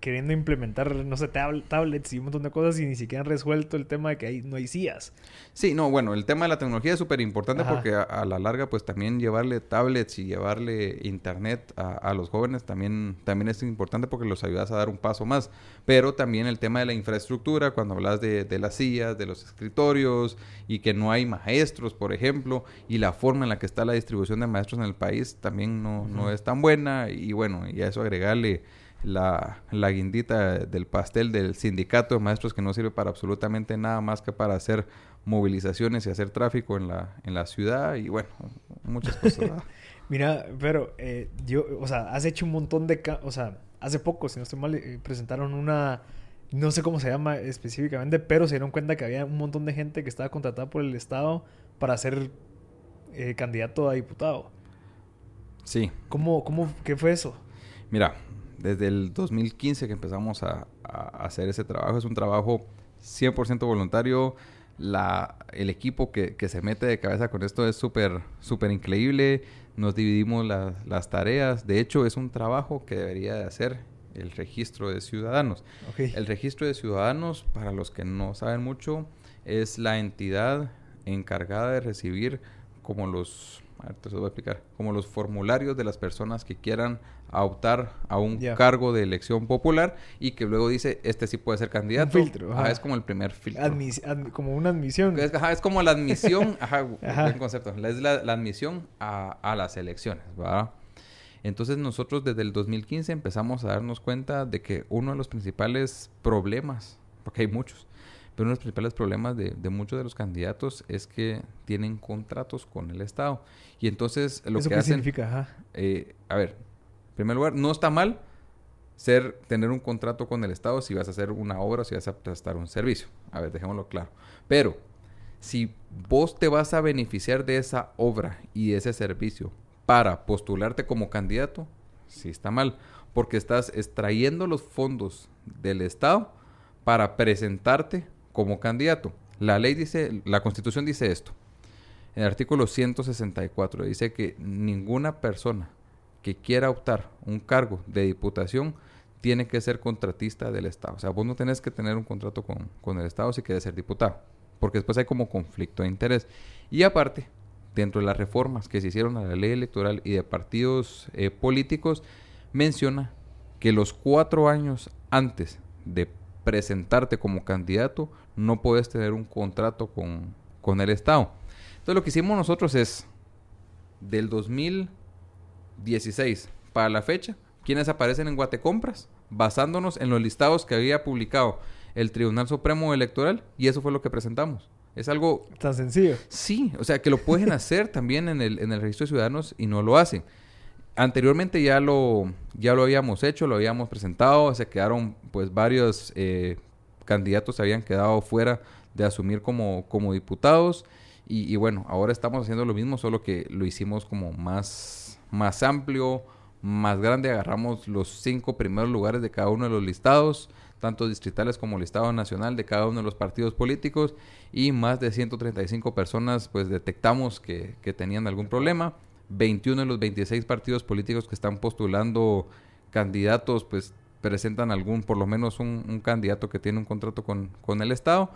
queriendo implementar, no sé, tab tablets y un montón de cosas y ni siquiera han resuelto el tema de que hay, no hay CIAs. Sí, no, bueno, el tema de la tecnología es súper importante porque a, a, la larga, pues también llevarle tablets y llevarle internet a, a, los jóvenes también, también es importante porque los ayudas a dar un paso más. Pero también el tema de la infraestructura, cuando hablas de, de las sillas, de los escritorios y que no hay maestros, por ejemplo, y la forma en la que está la distribución de maestros en el país también no, no es tan buena. Y bueno, y a eso agregarle la, la, guindita del pastel del sindicato de maestros que no sirve para absolutamente nada más que para hacer movilizaciones y hacer tráfico en la, en la ciudad y bueno, muchas cosas. Mira, pero eh, yo, o sea, has hecho un montón de, o sea, hace poco, si no estoy mal, eh, presentaron una, no sé cómo se llama específicamente, pero se dieron cuenta que había un montón de gente que estaba contratada por el Estado para ser eh, candidato a diputado. Sí. ¿Cómo, cómo, qué fue eso? Mira, desde el 2015 que empezamos a, a hacer ese trabajo, es un trabajo 100% voluntario, la, el equipo que, que, se mete de cabeza con esto es súper, súper increíble. Nos dividimos la, las tareas. De hecho, es un trabajo que debería de hacer el registro de ciudadanos. El registro de ciudadanos, para los que no saben mucho, es la entidad encargada de recibir como los te voy a explicar, como los formularios de las personas que quieran optar a un cargo de elección popular y que luego dice, este sí puede ser candidato. Un filtro. es como el primer filtro. como una admisión. Es, es como la admisión, ajá, buen concepto. Es la, admisión a, a, las elecciones, ¿verdad? Entonces nosotros desde el 2015 empezamos a darnos cuenta de que uno de los principales problemas, porque hay muchos, pero uno de los principales problemas de, muchos de los candidatos es que tienen contratos con el Estado. Y entonces lo que qué hacen... significa? Eh, a ver, en primer lugar, no está mal ser, tener un contrato con el Estado si vas a hacer una obra o si vas a prestar un servicio. A ver, dejémoslo claro. Pero si vos te vas a beneficiar de esa obra y de ese servicio para postularte como candidato, sí está mal, porque estás extrayendo los fondos del Estado para presentarte como candidato. La ley dice, la constitución dice esto. En el artículo 164 dice que ninguna persona que quiera optar un cargo de diputación tiene que ser contratista del Estado. O sea, vos no tenés que tener un contrato con, el Estado si quieres ser diputado, porque después hay como conflicto de interés. Y aparte, dentro de las reformas que se hicieron a la ley electoral y de partidos eh, políticos, menciona que los cuatro años antes de presentarte como candidato, no puedes tener un contrato con, con el Estado. Entonces lo que hicimos nosotros es, del 2016 para la fecha, quienes aparecen en Guatecompras, basándonos en los listados que había publicado el Tribunal Supremo Electoral, y eso fue lo que presentamos. Es algo... Tan sencillo. Sí, o sea, que lo pueden hacer también en el, en el registro de ciudadanos y no lo hacen anteriormente ya lo, ya lo habíamos hecho, lo habíamos presentado, se quedaron pues varios eh, candidatos habían quedado fuera de asumir como, como diputados y, bueno, ahora estamos haciendo lo mismo, solo que lo hicimos como más, más amplio, más grande, agarramos los cinco primeros lugares de cada uno de los listados, tanto distritales como listado nacional de cada uno de los partidos políticos y más de 135 personas pues detectamos que, que tenían algún problema 21 de los 26 partidos políticos que están postulando candidatos, pues presentan algún, por lo menos un, candidato que tiene un contrato con, con, el Estado.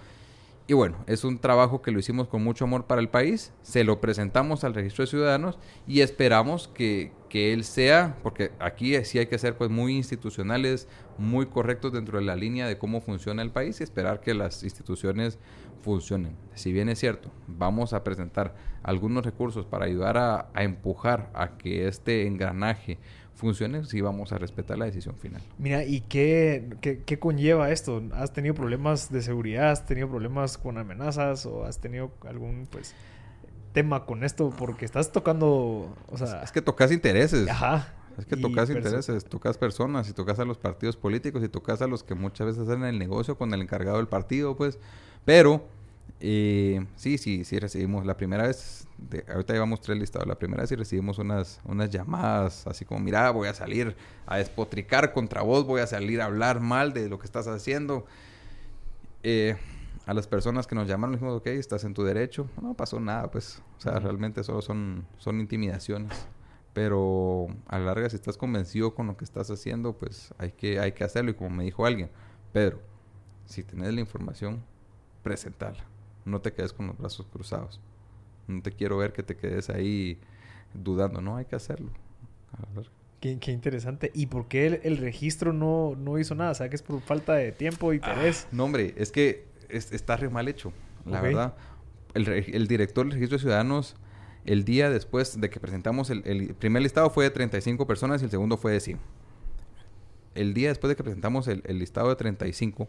Y bueno, es un trabajo que lo hicimos con mucho amor para el país, se lo presentamos al registro de ciudadanos y esperamos que, que él sea, porque aquí sí hay que ser pues muy institucionales, muy correctos dentro de la línea de cómo funciona el país y esperar que las instituciones funcionen. Si bien es cierto, vamos a presentar algunos recursos para ayudar a, empujar a que este engranaje funcione, sí vamos a respetar la decisión final. Mira, ¿y qué, qué, conlleva esto? ¿Has tenido problemas de seguridad? ¿Has tenido problemas con amenazas? ¿O has tenido algún, pues, tema con esto? Porque estás tocando, o sea... Es que tocas intereses. Ajá. Es que tocas intereses, tocas personas, y tocas a los partidos políticos, y tocas a los que muchas veces hacen el negocio con el encargado del partido, pues pero eh, sí, sí, sí recibimos la primera vez, de, ahorita llevamos tres listados, la primera vez sí recibimos unas, unas llamadas así como, mira, voy a salir a despotricar contra vos, voy a salir a hablar mal de lo que estás haciendo. Eh, a las personas que nos llamaron, dijimos, ok, estás en tu derecho. No pasó nada, pues, o sea, realmente solo son, son intimidaciones. Pero a la larga, si estás convencido con lo que estás haciendo, pues hay que, hay que hacerlo. Y como me dijo alguien, Pedro, si tenés la información, presentarla. No te quedes con los brazos cruzados. No te quiero ver que te quedes ahí dudando. No, hay que hacerlo. Qué, qué, interesante. ¿Y por qué el, registro no, no, hizo nada? ¿Sabes que es por falta de tiempo y interés? Ah, no, hombre, es que está re mal hecho, la verdad. El, el, director del registro de ciudadanos, el día después de que presentamos el, el, primer listado fue de 35 personas y el segundo fue de 100. El día después de que presentamos el, listado de 35,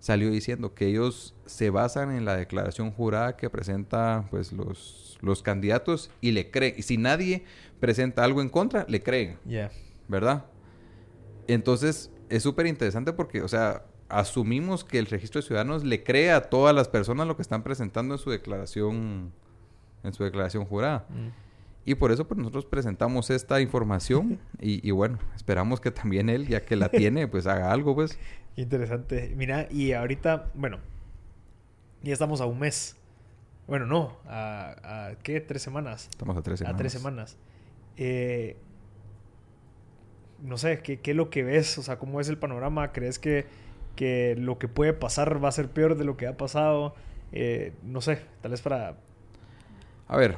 salió diciendo que ellos se basan en la declaración jurada que presenta pues los, los candidatos y le creen. Y si nadie presenta algo en contra, le creen. ¿Verdad? Entonces, es súper interesante porque, o sea, asumimos que el registro de ciudadanos le cree a todas las personas lo que están presentando en su declaración, en su declaración jurada. Mm. Y por eso pues nosotros presentamos esta información y, y, bueno, esperamos que también él, ya que la tiene, pues haga algo, pues. Interesante. Mira, y ahorita, bueno, ya estamos a un mes. Bueno, no, a, ¿qué? ¿Tres semanas? Estamos a tres semanas. A tres semanas. Eh, no sé, ¿qué, ¿qué, es lo que ves? O sea, ¿cómo es el panorama? ¿Crees que, que lo que puede pasar va a ser peor de lo que ha pasado? Eh, no sé, tal vez para... A ver,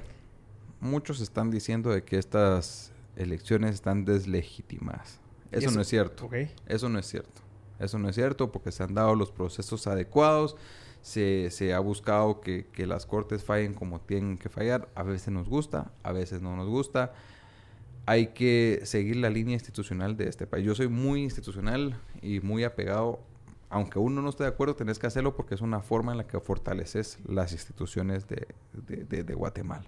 muchos están diciendo de que estas elecciones están deslegitimadas. Eso, no es cierto. Eso no es cierto. Eso no es cierto porque se han dado los procesos adecuados, se, se ha buscado que, que, las cortes fallen como tienen que fallar. A veces nos gusta, a veces no nos gusta. Hay que seguir la línea institucional de este país. Yo soy muy institucional y muy apegado. Aunque uno no esté de acuerdo, tenés que hacerlo porque es una forma en la que fortaleces las instituciones de, de, Guatemala.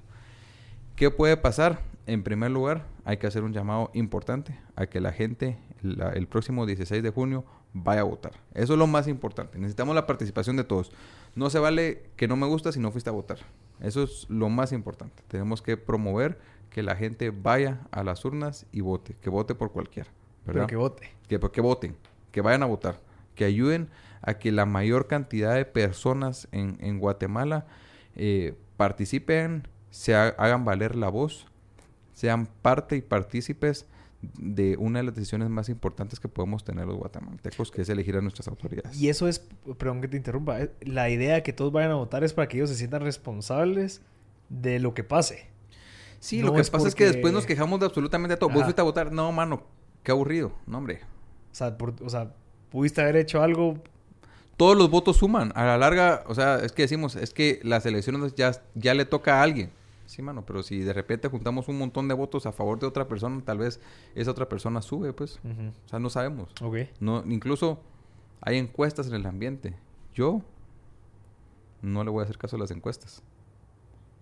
¿Qué puede pasar? En primer lugar, hay que hacer un llamado importante a que la gente el próximo 16 de junio vaya a votar. Eso es lo más importante. Necesitamos la participación de todos. No se vale que no me gusta si no fuiste a votar. Eso es lo más importante. Tenemos que promover que la gente vaya a las urnas y vote, que vote por cualquiera. Pero que vote. Que, que voten, que vayan a votar, que ayuden a que la mayor cantidad de personas en, en Guatemala eh, participen, se hagan valer la voz, sean parte y partícipes de una de las decisiones más importantes que podemos tener los guatemaltecos, que es elegir a nuestras autoridades. Y eso es, perdón que te interrumpa, eh, la idea de que todos vayan a votar es para que ellos se sientan responsables de lo que pase. Sí, lo que pasa es que después nos quejamos de absolutamente todo. ¿Vos fuiste a votar? No, mano, qué aburrido. No, hombre. O sea, o sea, pudiste haber hecho algo todos los votos suman. A la larga, o sea, es que decimos, es que las elecciones ya, ya le toca a alguien. Sí, mano, pero si de repente juntamos un montón de votos a favor de otra persona, tal vez esa otra persona sube, pues. O sea, no sabemos. Ok. No, incluso hay encuestas en el ambiente. Yo no le voy a hacer caso a las encuestas.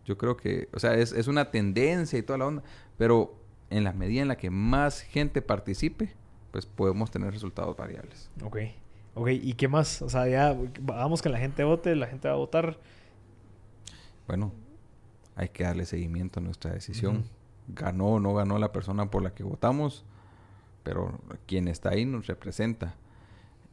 Yo creo que, o sea, es, es una tendencia y toda la onda, pero en la medida en la que más gente participe, pues podemos tener resultados variables. Ok. Ok, ¿y qué más? O sea, ya vamos que la gente vote, la gente va a votar. Bueno, hay que darle seguimiento a nuestra decisión. Ganó o no ganó la persona por la que votamos, pero quien está ahí nos representa.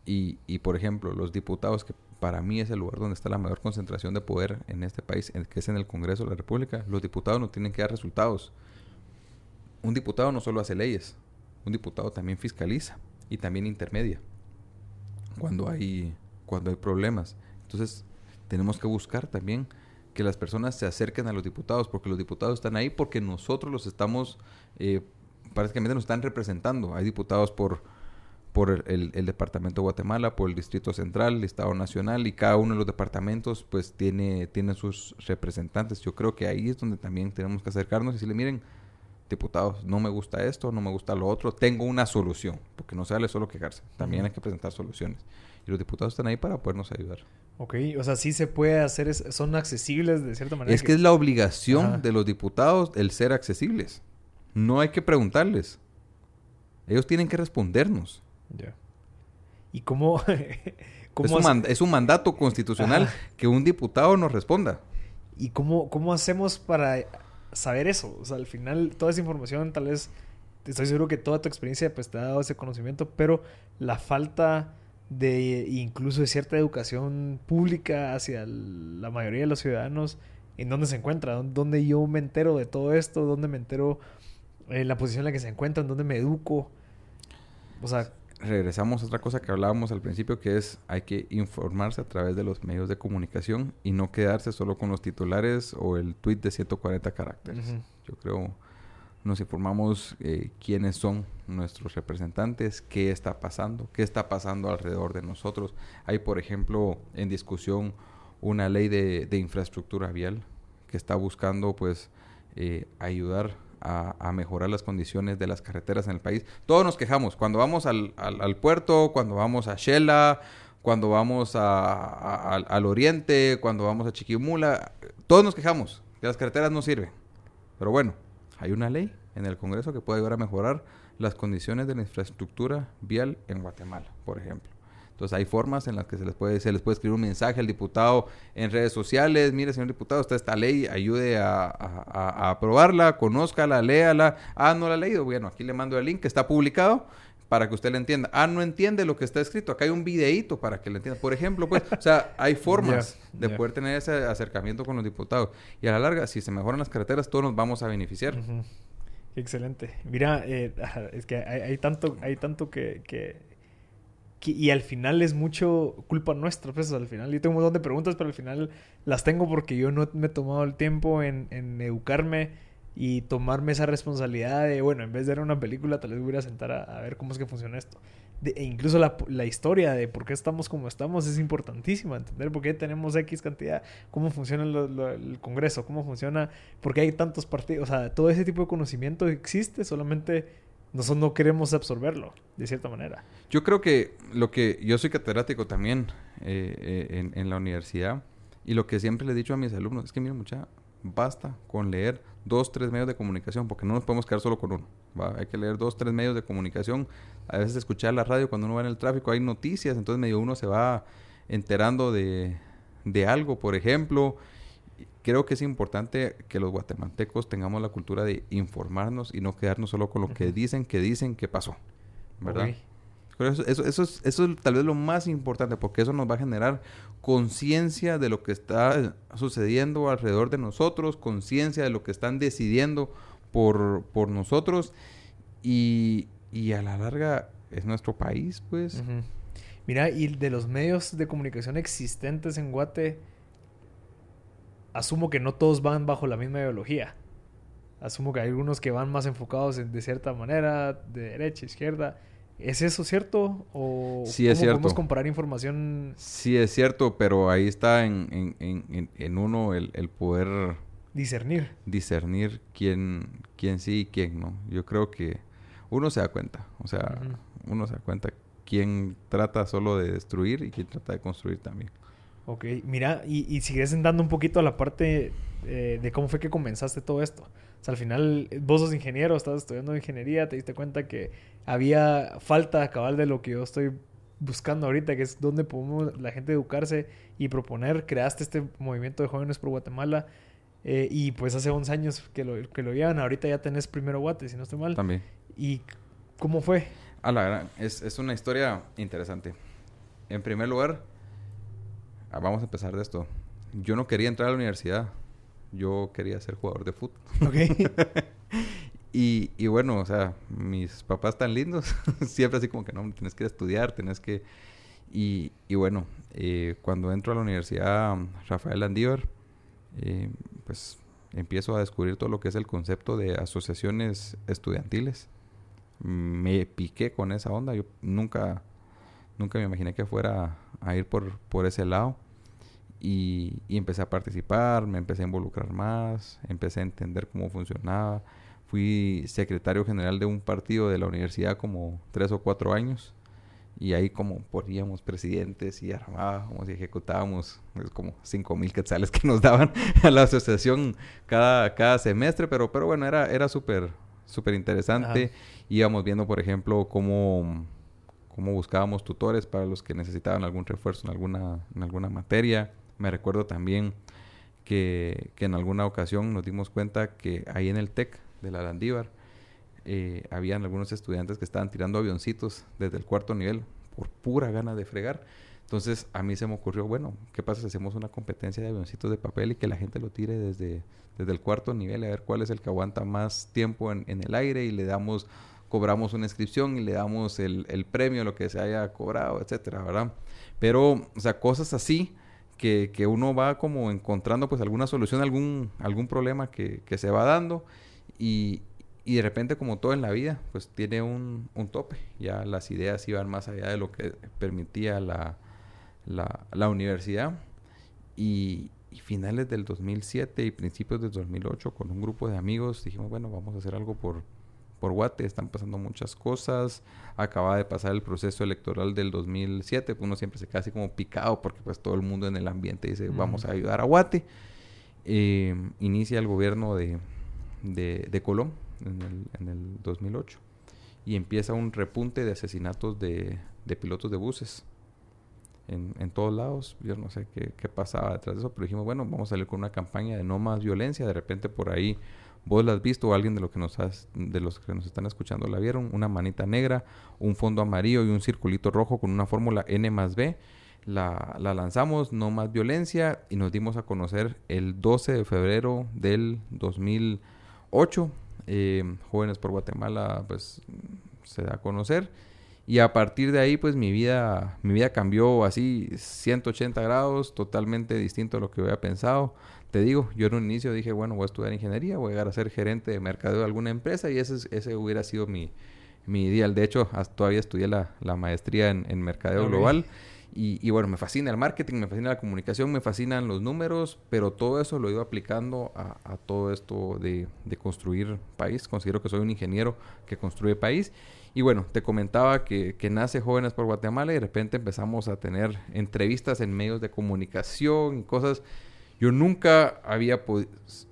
Y, y, por ejemplo, los diputados, que para mí es el lugar donde está la mayor concentración de poder en este país, que es en el Congreso de la República, los diputados no tienen que dar resultados. Un diputado no solo hace leyes, un diputado también fiscaliza y también intermedia cuando hay, cuando hay problemas. Entonces, tenemos que buscar también que las personas se acerquen a los diputados, porque los diputados están ahí porque nosotros los estamos, eh, prácticamente nos están representando. Hay diputados por, por el, Departamento de Guatemala, por el Distrito Central, el Estado Nacional, y cada uno de los departamentos pues tiene, tiene sus representantes. Yo creo que ahí es donde también tenemos que acercarnos y decirle, miren, diputados, no me gusta esto, no me gusta lo otro, tengo una solución, porque no se vale solo quejarse, también hay que presentar soluciones. Y los diputados están ahí para podernos ayudar. Ok, o sea, sí se puede hacer, son accesibles de cierta manera. Es que, es la obligación de los diputados el ser accesibles. No hay que preguntarles. Ellos tienen que respondernos. Ya. ¿Y cómo...? cómo es, un mandato constitucional que un diputado nos responda. ¿Y cómo, cómo hacemos para saber eso? O sea, al final, toda esa información, tal vez, estoy seguro que toda tu experiencia pues, te ha dado ese conocimiento, pero la falta de incluso de cierta educación pública hacia la mayoría de los ciudadanos, en dónde se encuentra, dónde yo me entero de todo esto, dónde me entero en eh, la posición en la que se encuentran, dónde me educo. O sea, regresamos a otra cosa que hablábamos al principio, que es hay que informarse a través de los medios de comunicación y no quedarse solo con los titulares o el tweet de 140 caracteres. Yo creo nos informamos eh, quiénes son nuestros representantes, qué está pasando, qué está pasando alrededor de nosotros. Hay, por ejemplo, en discusión una ley de, infraestructura vial que está buscando, pues, eh, ayudar a, mejorar las condiciones de las carreteras en el país. Todos nos quejamos cuando vamos al, puerto, cuando vamos a Shela, cuando vamos al oriente, cuando vamos a Chiquimula. Todos nos quejamos que las carreteras no sirven. Pero bueno, hay una ley en el Congreso que puede ayudar a mejorar las condiciones de la infraestructura vial en Guatemala, por ejemplo. Entonces hay formas en las que se les puede, se les puede escribir un mensaje al diputado en redes sociales, mire señor diputado, está esta ley, ayude a, a, aprobarla, conózcala, léala. Ah, no la ha leído, bueno, aquí le mando el link que está publicado para que usted le entienda. Ah, no entiende lo que está escrito. Acá hay un videíto para que le entienda. Por ejemplo, pues, o sea, hay formas de poder tener ese acercamiento con los diputados. Y a la larga, si se mejoran las carreteras, todos nos vamos a beneficiar. Excelente. Mira, eh, es que hay, tanto, hay tanto que, que, Y al final es mucho culpa nuestra, pues al final. Yo tengo un montón de preguntas, pero al final las tengo porque yo no me he tomado el tiempo en, en educarme y tomarme esa responsabilidad de, bueno, en vez de ver una película, tal vez voy a sentar a, ver cómo es que funciona esto. e incluso la, la, historia de por qué estamos como estamos es importantísima, entender por qué tenemos X cantidad, cómo funciona el Congreso, cómo funciona, por qué hay tantos partidos, o sea, todo ese tipo de conocimiento existe, solamente nosotros no queremos absorberlo, de cierta manera. Yo creo que lo que, yo soy catedrático también eh, eh, en, en la universidad, y lo que siempre le he dicho a mis alumnos es que, mira, mucha, basta con leer dos, tres medios de comunicación, porque no nos podemos quedar solo con uno. Hay que leer dos, tres medios de comunicación. A veces escuchar la radio cuando uno va en el tráfico, hay noticias, entonces medio uno se va enterando de, de algo, por ejemplo. Creo que es importante que los guatemaltecos tengamos la cultura de informarnos y no quedarnos solo con lo que dicen, que dicen, que pasó. ¿Verdad? Eso, eso, eso, es, eso es tal vez lo más importante, porque eso nos va a generar conciencia de lo que está sucediendo alrededor de nosotros, conciencia de lo que están decidiendo por, por nosotros y, y, a la larga es nuestro país, pues. Mira, y de los medios de comunicación existentes en Guate, asumo que no todos van bajo la misma ideología. Asumo que hay algunos que van más enfocados en, de cierta manera, de derecha, izquierda ¿Es eso cierto? ¿O sí, es cierto. podemos comparar información? Sí, es cierto, pero ahí está en, en, en, uno el, el, poder... Discernir. Discernir quién, quién sí y quién no. Yo creo que uno se da cuenta. O sea, uno se da cuenta quién trata solo de destruir y quién trata de construir también. Ok, mira, y, y sigues dando un poquito a la parte eh, de cómo fue que comenzaste todo esto. O sea, al final, vos sos ingeniero, estás estudiando ingeniería, te diste cuenta que había falta cabal de lo que yo estoy buscando ahorita, que es donde podemos la gente educarse y proponer. Creaste este movimiento de jóvenes por Guatemala. Eh, y pues hace 11 años que lo, que lo llevan. Ahorita ya tenés primero Guate, si no estoy mal. También. ¿Y cómo fue? A la gran, es, es una historia interesante. En primer lugar, ah, vamos a empezar de esto. Yo no quería entrar a la universidad yo quería ser jugador de fútbol. y, y, bueno, o sea, mis papás tan lindos, siempre así como que no, tienes que estudiar, tienes que... Y, y bueno, eh, cuando entro a la universidad Rafael Landívar, eh, pues empiezo a descubrir todo lo que es el concepto de asociaciones estudiantiles. Me piqué con esa onda, yo nunca, nunca me imaginé que fuera a ir por, por ese lado. Y, empecé a participar, me empecé a involucrar más, empecé a entender cómo funcionaba. Fui secretario general de un partido de la universidad como tres o cuatro años y ahí como poníamos presidentes y armábamos y ejecutábamos es como cinco mil quetzales que nos daban a la asociación cada, cada semestre, pero, pero bueno, era, era súper súper interesante. Íbamos viendo, por ejemplo, cómo, cómo buscábamos tutores para los que necesitaban algún refuerzo en alguna, en alguna materia. Me recuerdo también que, en alguna ocasión nos dimos cuenta que ahí en el TEC de la Landívar eh, habían algunos estudiantes que estaban tirando avioncitos desde el cuarto nivel por pura gana de fregar. Entonces a mí se me ocurrió, bueno, ¿qué pasa si hacemos una competencia de avioncitos de papel y que la gente lo tire desde, desde el cuarto nivel a ver cuál es el que aguanta más tiempo en, el aire y le damos, cobramos una inscripción y le damos el, el premio, lo que se haya cobrado, etcétera, ¿verdad? Pero, o sea, cosas así que, que, uno va como encontrando pues alguna solución, algún, algún problema que, que se va dando y, y, de repente como todo en la vida pues tiene un, un, tope, ya las ideas iban más allá de lo que permitía la, la, la universidad. Y, y, finales del 2007 y principios del 2008 con un grupo de amigos dijimos bueno vamos a hacer algo por, por Guate, están pasando muchas cosas. Acaba de pasar el proceso electoral del 2007, uno siempre se queda así como picado porque pues todo el mundo en el ambiente dice vamos a ayudar a Guate. Eh, inicia el gobierno de, de, Colón en el, en el, 2008 y empieza un repunte de asesinatos de, de pilotos de buses. En, en, todos lados. Yo no sé qué, qué pasaba detrás de eso, pero dijimos, bueno, vamos a salir con una campaña de no más violencia. De repente por ahí vos la has visto o alguien de, lo que nos de los que nos están escuchando la vieron, una manita negra, un fondo amarillo y un circulito rojo con una fórmula N más B. La, la, lanzamos, no más violencia, y nos dimos a conocer el 12 de febrero del 2008 eh, Jóvenes por Guatemala, pues se da a conocer. Y a partir de ahí, pues mi vida, mi vida cambió así 180 grados, totalmente distinto a lo que había pensado. Te digo, yo en un inicio dije, bueno, voy a estudiar ingeniería, voy a llegar a ser gerente de mercadeo de alguna empresa y ese, ese hubiera sido mi, mi ideal. De hecho, todavía estudié la, la maestría en, en mercadeo global. Y, y, bueno, me fascina el marketing, me fascina la comunicación, me fascinan los números, pero todo eso lo he ido aplicando a, a todo esto de, de, construir país. Considero que soy un ingeniero que construye país. Y bueno, te comentaba que, que, nace Jóvenes por Guatemala y de repente empezamos a tener entrevistas en medios de comunicación y cosas. Yo nunca había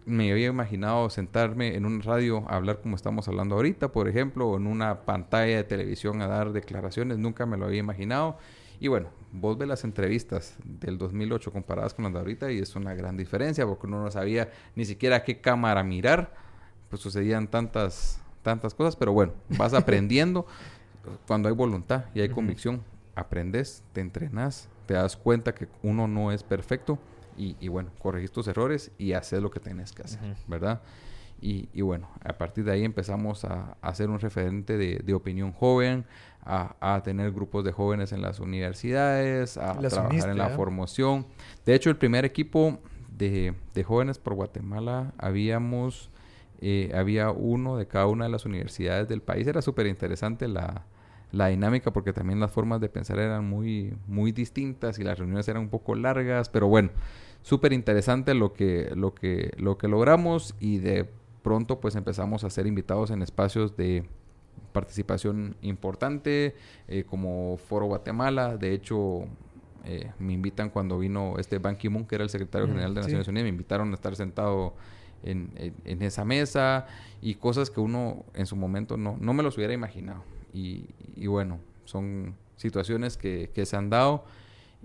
me había imaginado sentarme en un radio a hablar como estamos hablando ahorita, por ejemplo, o en una pantalla de televisión a dar declaraciones. Nunca me lo había imaginado. Y bueno, vos ves las entrevistas del 2008 comparadas con las de ahorita y es una gran diferencia porque uno no sabía ni siquiera qué cámara mirar. Pues sucedían tantas, tantas cosas, pero bueno, vas aprendiendo. Cuando hay voluntad y hay convicción, aprendes, te entrenas, te das cuenta que uno no es perfecto y, y bueno, corregís tus errores y haces lo que tienes que hacer, ¿verdad? Y, y, bueno, a partir de ahí empezamos a, a ser un referente de, de opinión joven, a, a, tener grupos de jóvenes en las universidades, a trabajar uniste, en la ¿eh? formación. De hecho, el primer equipo de, de jóvenes por Guatemala habíamos, eh, había uno de cada una de las universidades del país. Era súper interesante la, la dinámica porque también las formas de pensar eran muy, muy distintas y las reuniones eran un poco largas, pero bueno, súper interesante lo que, lo, que, lo que logramos y de pronto pues empezamos a ser invitados en espacios de participación importante eh, como Foro Guatemala, de hecho eh, me invitan cuando vino este Ban Ki-moon que era el secretario general de Naciones. Unidas, me invitaron a estar sentado en, en, en, esa mesa y cosas que uno en su momento no, no me los hubiera imaginado. Y, y bueno, son situaciones que, que se han dado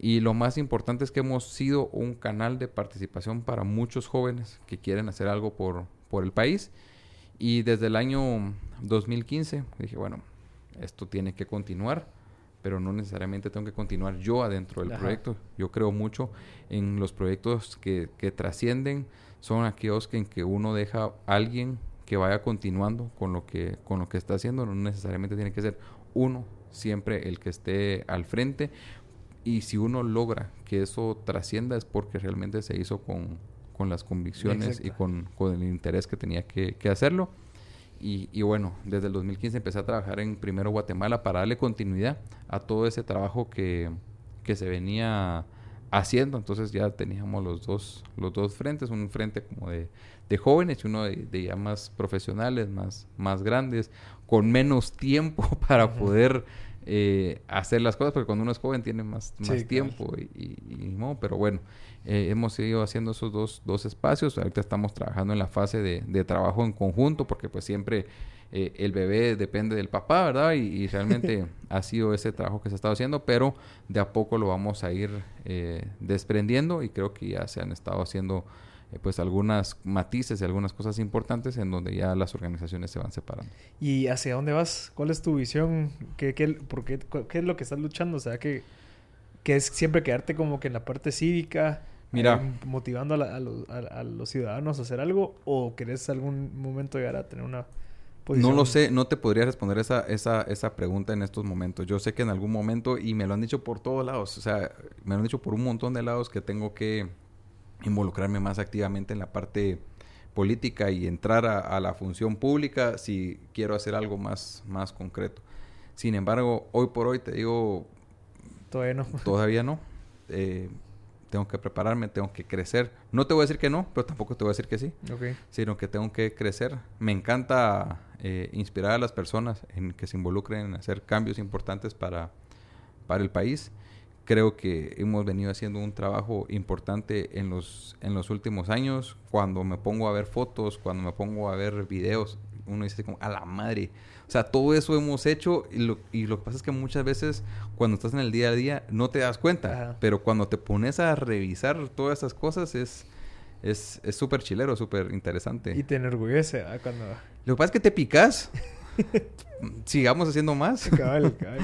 y lo más importante es que hemos sido un canal de participación para muchos jóvenes que quieren hacer algo por, por el país. Y desde el año 2015 dije, bueno, esto tiene que continuar, pero no necesariamente tengo que continuar yo adentro del Ajá. proyecto. Yo creo mucho en los proyectos que, que trascienden, son aquellos que, en que uno deja a alguien que vaya continuando con lo que, con lo que está haciendo, no necesariamente tiene que ser uno siempre el que esté al frente, y si uno logra que eso trascienda es porque realmente se hizo con, con las convicciones Exacto. y con, con, el interés que tenía que, que hacerlo. Y, y, bueno, desde el 2015 empecé a trabajar en Primero Guatemala para darle continuidad a todo ese trabajo que, que se venía haciendo. Entonces ya teníamos los dos, los dos frentes, un frente como de, de jóvenes y uno de, de, ya más profesionales, más, más grandes, con menos tiempo para uh -huh. poder eh, hacer las cosas, porque cuando uno es joven tiene más, más sí, tiempo claro. y, y, y, no, pero bueno, eh, hemos ido haciendo esos dos, dos espacios, ahorita estamos trabajando en la fase de, de trabajo en conjunto, porque pues siempre eh, el bebé depende del papá, ¿verdad? Y, y realmente ha sido ese trabajo que se ha estado haciendo, pero de a poco lo vamos a ir eh, desprendiendo y creo que ya se han estado haciendo eh, pues algunas matices y algunas cosas importantes en donde ya las organizaciones se van separando. ¿Y hacia dónde vas? ¿Cuál es tu visión? ¿Qué, qué, por qué, qué es lo que estás luchando? O sea, que, que es siempre quedarte como que en la parte cívica, Mira, eh, motivando a, la, a, los, a, a, los, ciudadanos a hacer algo, o querés algún momento llegar a tener una posición? No lo sé, no te podría responder esa, esa, esa pregunta en estos momentos. Yo sé que en algún momento, y me lo han dicho por todos lados, o sea, me lo han dicho por un montón de lados que tengo que involucrarme más activamente en la parte política y entrar a, a, la función pública si quiero hacer algo más, más concreto. Sin embargo, hoy por hoy te digo... Todavía no. Todavía no. Eh, tengo que prepararme, tengo que crecer. No te voy a decir que no, pero tampoco te voy a decir que sí. Okay. Sino que tengo que crecer. Me encanta eh, inspirar a las personas en que se involucren en hacer cambios importantes para, para el país creo que hemos venido haciendo un trabajo importante en los, en los últimos años. Cuando me pongo a ver fotos, cuando me pongo a ver videos, uno dice como, a la madre. O sea, todo eso hemos hecho y lo, y lo que pasa es que muchas veces cuando estás en el día a día no te das cuenta. Ajá. Pero cuando te pones a revisar todas esas cosas es es súper chilero, súper interesante. Y te enorgullece ¿eh? cuando... Lo que pasa es que te picas. Sigamos haciendo más. Cabal, cabal.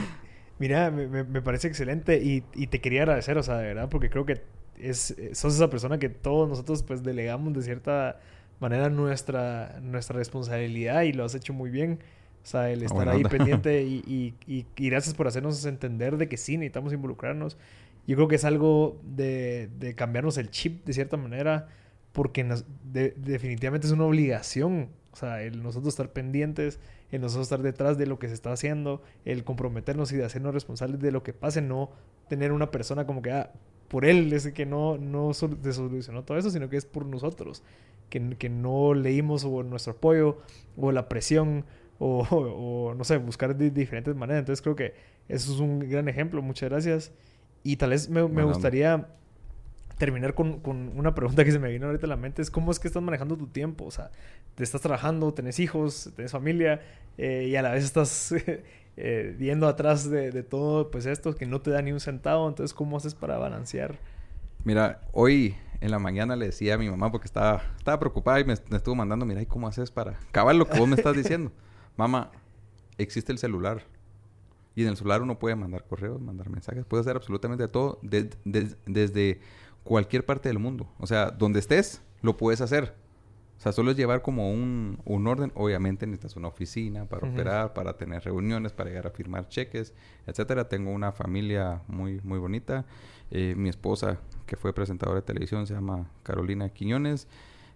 Mira, me, me, parece excelente y, y, te quería agradecer, o sea, de verdad, porque creo que es, sos esa persona que todos nosotros pues delegamos de cierta manera nuestra, nuestra responsabilidad y lo has hecho muy bien. O sea, el estar ahí pendiente y, y, y, y, gracias por hacernos entender de que sí necesitamos involucrarnos. Yo creo que es algo de, de cambiarnos el chip de cierta manera porque nos, definitivamente es una obligación. O sea, el nosotros estar pendientes, el nosotros estar detrás de lo que se está haciendo, el comprometernos y de hacernos responsables de lo que pase, no tener una persona como que, ah, por él es que no, no solucionó todo eso, sino que es por nosotros, que, que no leímos o nuestro apoyo o la presión o, o, no sé, buscar de diferentes maneras. Entonces creo que eso es un gran ejemplo. Muchas gracias. Y tal vez me, me gustaría terminar con, con, una pregunta que se me vino ahorita a la mente. Es cómo es que estás manejando tu tiempo. O sea, te estás trabajando, tenés hijos, tenés familia eh, y a la vez estás eh, yendo atrás de, de, todo pues esto que no te da ni un centavo. Entonces, ¿cómo haces para balancear? Mira, hoy en la mañana le decía a mi mamá porque estaba, estaba preocupada y me, me estuvo mandando, mira, ¿y cómo haces para acabar lo que vos me estás diciendo? Mamá, existe el celular. Y en el celular uno puede mandar correos, mandar mensajes, puede hacer absolutamente todo desde cualquier parte del mundo. O sea, donde estés, lo puedes hacer. O sea, solo es llevar como un, un orden. Obviamente necesitas una oficina para operar, para tener reuniones, para llegar a firmar cheques, etcétera. Tengo una familia muy, muy bonita. Eh, mi esposa, que fue presentadora de televisión, se llama Carolina Quiñones.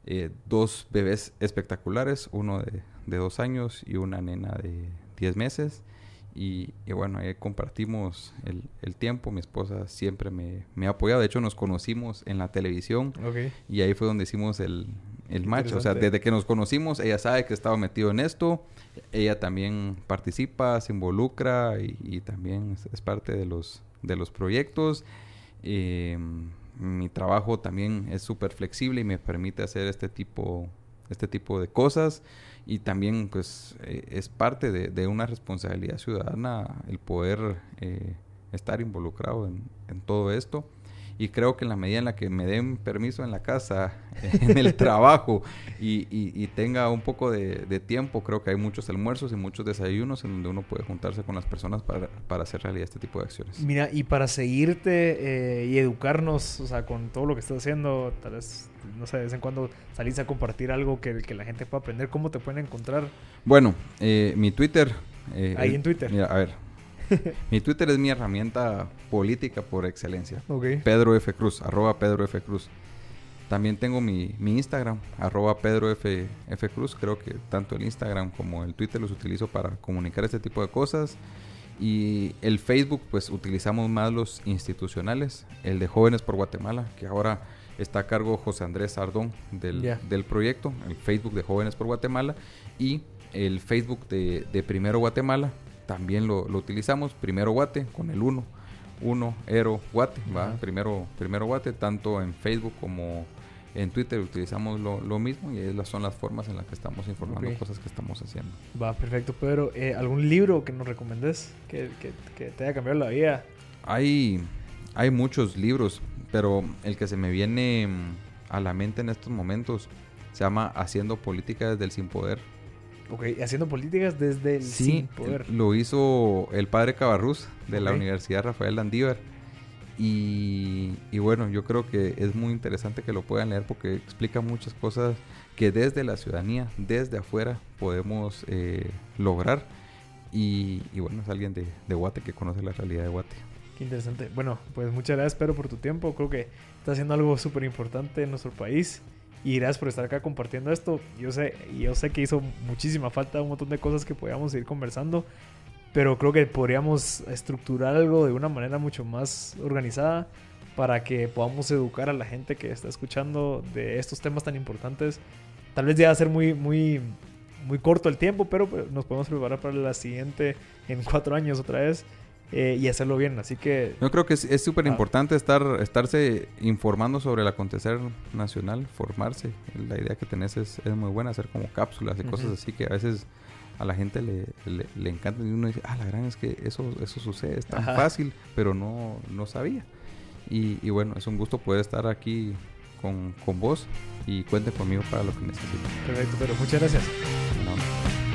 Eh, dos bebés espectaculares, uno de, de, dos años y una nena de diez meses. Y, bueno, ahí compartimos el, el, tiempo. Mi esposa siempre me, me, ha apoyado. De hecho, nos conocimos en la televisión. Y ahí fue donde hicimos el, el match. O sea, desde que nos conocimos, ella sabe que estaba metido en esto. Ella también participa, se involucra y, también es, parte de los, de los proyectos. Eh, mi trabajo también es súper flexible y me permite hacer este tipo, este tipo de cosas y también pues eh, es parte de, de, una responsabilidad ciudadana el poder eh, estar involucrado en, en, todo esto y creo que en la medida en la que me den permiso en la casa, en el trabajo y, y, tenga un poco de, de, tiempo, creo que hay muchos almuerzos y muchos desayunos en donde uno puede juntarse con las personas para, para hacer realidad este tipo de acciones. Mira, y para seguirte eh, y educarnos, o sea, con todo lo que estás haciendo, tal vez, no sé, de vez en cuando salís a compartir algo que, que la gente pueda aprender, ¿cómo te pueden encontrar? Bueno, eh, mi Twitter. Eh, Ahí en Twitter. Mira, a ver, mi Twitter es mi herramienta política por excelencia. Pedro F. Cruz, arroba Pedro F. Cruz. También tengo mi, mi Instagram, arroba Pedro F, F. Cruz. Creo que tanto el Instagram como el Twitter los utilizo para comunicar este tipo de cosas. Y el Facebook, pues utilizamos más los institucionales. El de Jóvenes por Guatemala, que ahora está a cargo José Andrés Sardón del, del proyecto. El Facebook de Jóvenes por Guatemala. Y el Facebook de, de Primero Guatemala, también lo, lo utilizamos. Primero Guate con el 1. 1, Ero, Guate, ¿va? Primero, primero Guate, tanto en Facebook como en Twitter utilizamos lo, lo, mismo y esas son las formas en las que estamos informando okay. cosas que estamos haciendo. Va, perfecto. Pedro, eh, ¿algún libro que nos recomendes que, que, que, te haya cambiado la vida? Hay, hay muchos libros, pero el que se me viene mm, a la mente en estos momentos se llama Haciendo Política desde el Sin Poder Ok, haciendo políticas desde el sí, sin poder. Lo hizo el padre Cabarrús de okay. la Universidad Rafael Landívar. Y, y, bueno, yo creo que es muy interesante que lo puedan leer porque explica muchas cosas que desde la ciudadanía, desde afuera, podemos eh, lograr. Y, y, bueno, es alguien de, de Guate que conoce la realidad de Guate. Qué interesante. Bueno, pues muchas gracias, Pedro, por tu tiempo. Creo que está haciendo algo súper importante en nuestro país. Y gracias por estar acá compartiendo esto. Yo sé, yo sé que hizo muchísima falta un montón de cosas que podíamos ir conversando. Pero creo que podríamos estructurar algo de una manera mucho más organizada para que podamos educar a la gente que está escuchando de estos temas tan importantes. Tal vez ya va a ser muy, muy, muy corto el tiempo, pero nos podemos preparar para la siguiente en cuatro años otra vez eh, y hacerlo bien. Así que... Yo creo que es súper importante ah. estar, estarse informando sobre el acontecer nacional, formarse. La idea que tenés es, es muy buena, hacer como cápsulas y uh -huh. cosas así que a veces a la gente le, le, le, encanta y uno dice, ah, la gran es que eso, eso sucede, es tan Ajá. fácil, pero no, no sabía. Y, y, bueno, es un gusto poder estar aquí con, con vos y cuente conmigo para lo que necesiten. Perfecto, pero muchas gracias. No.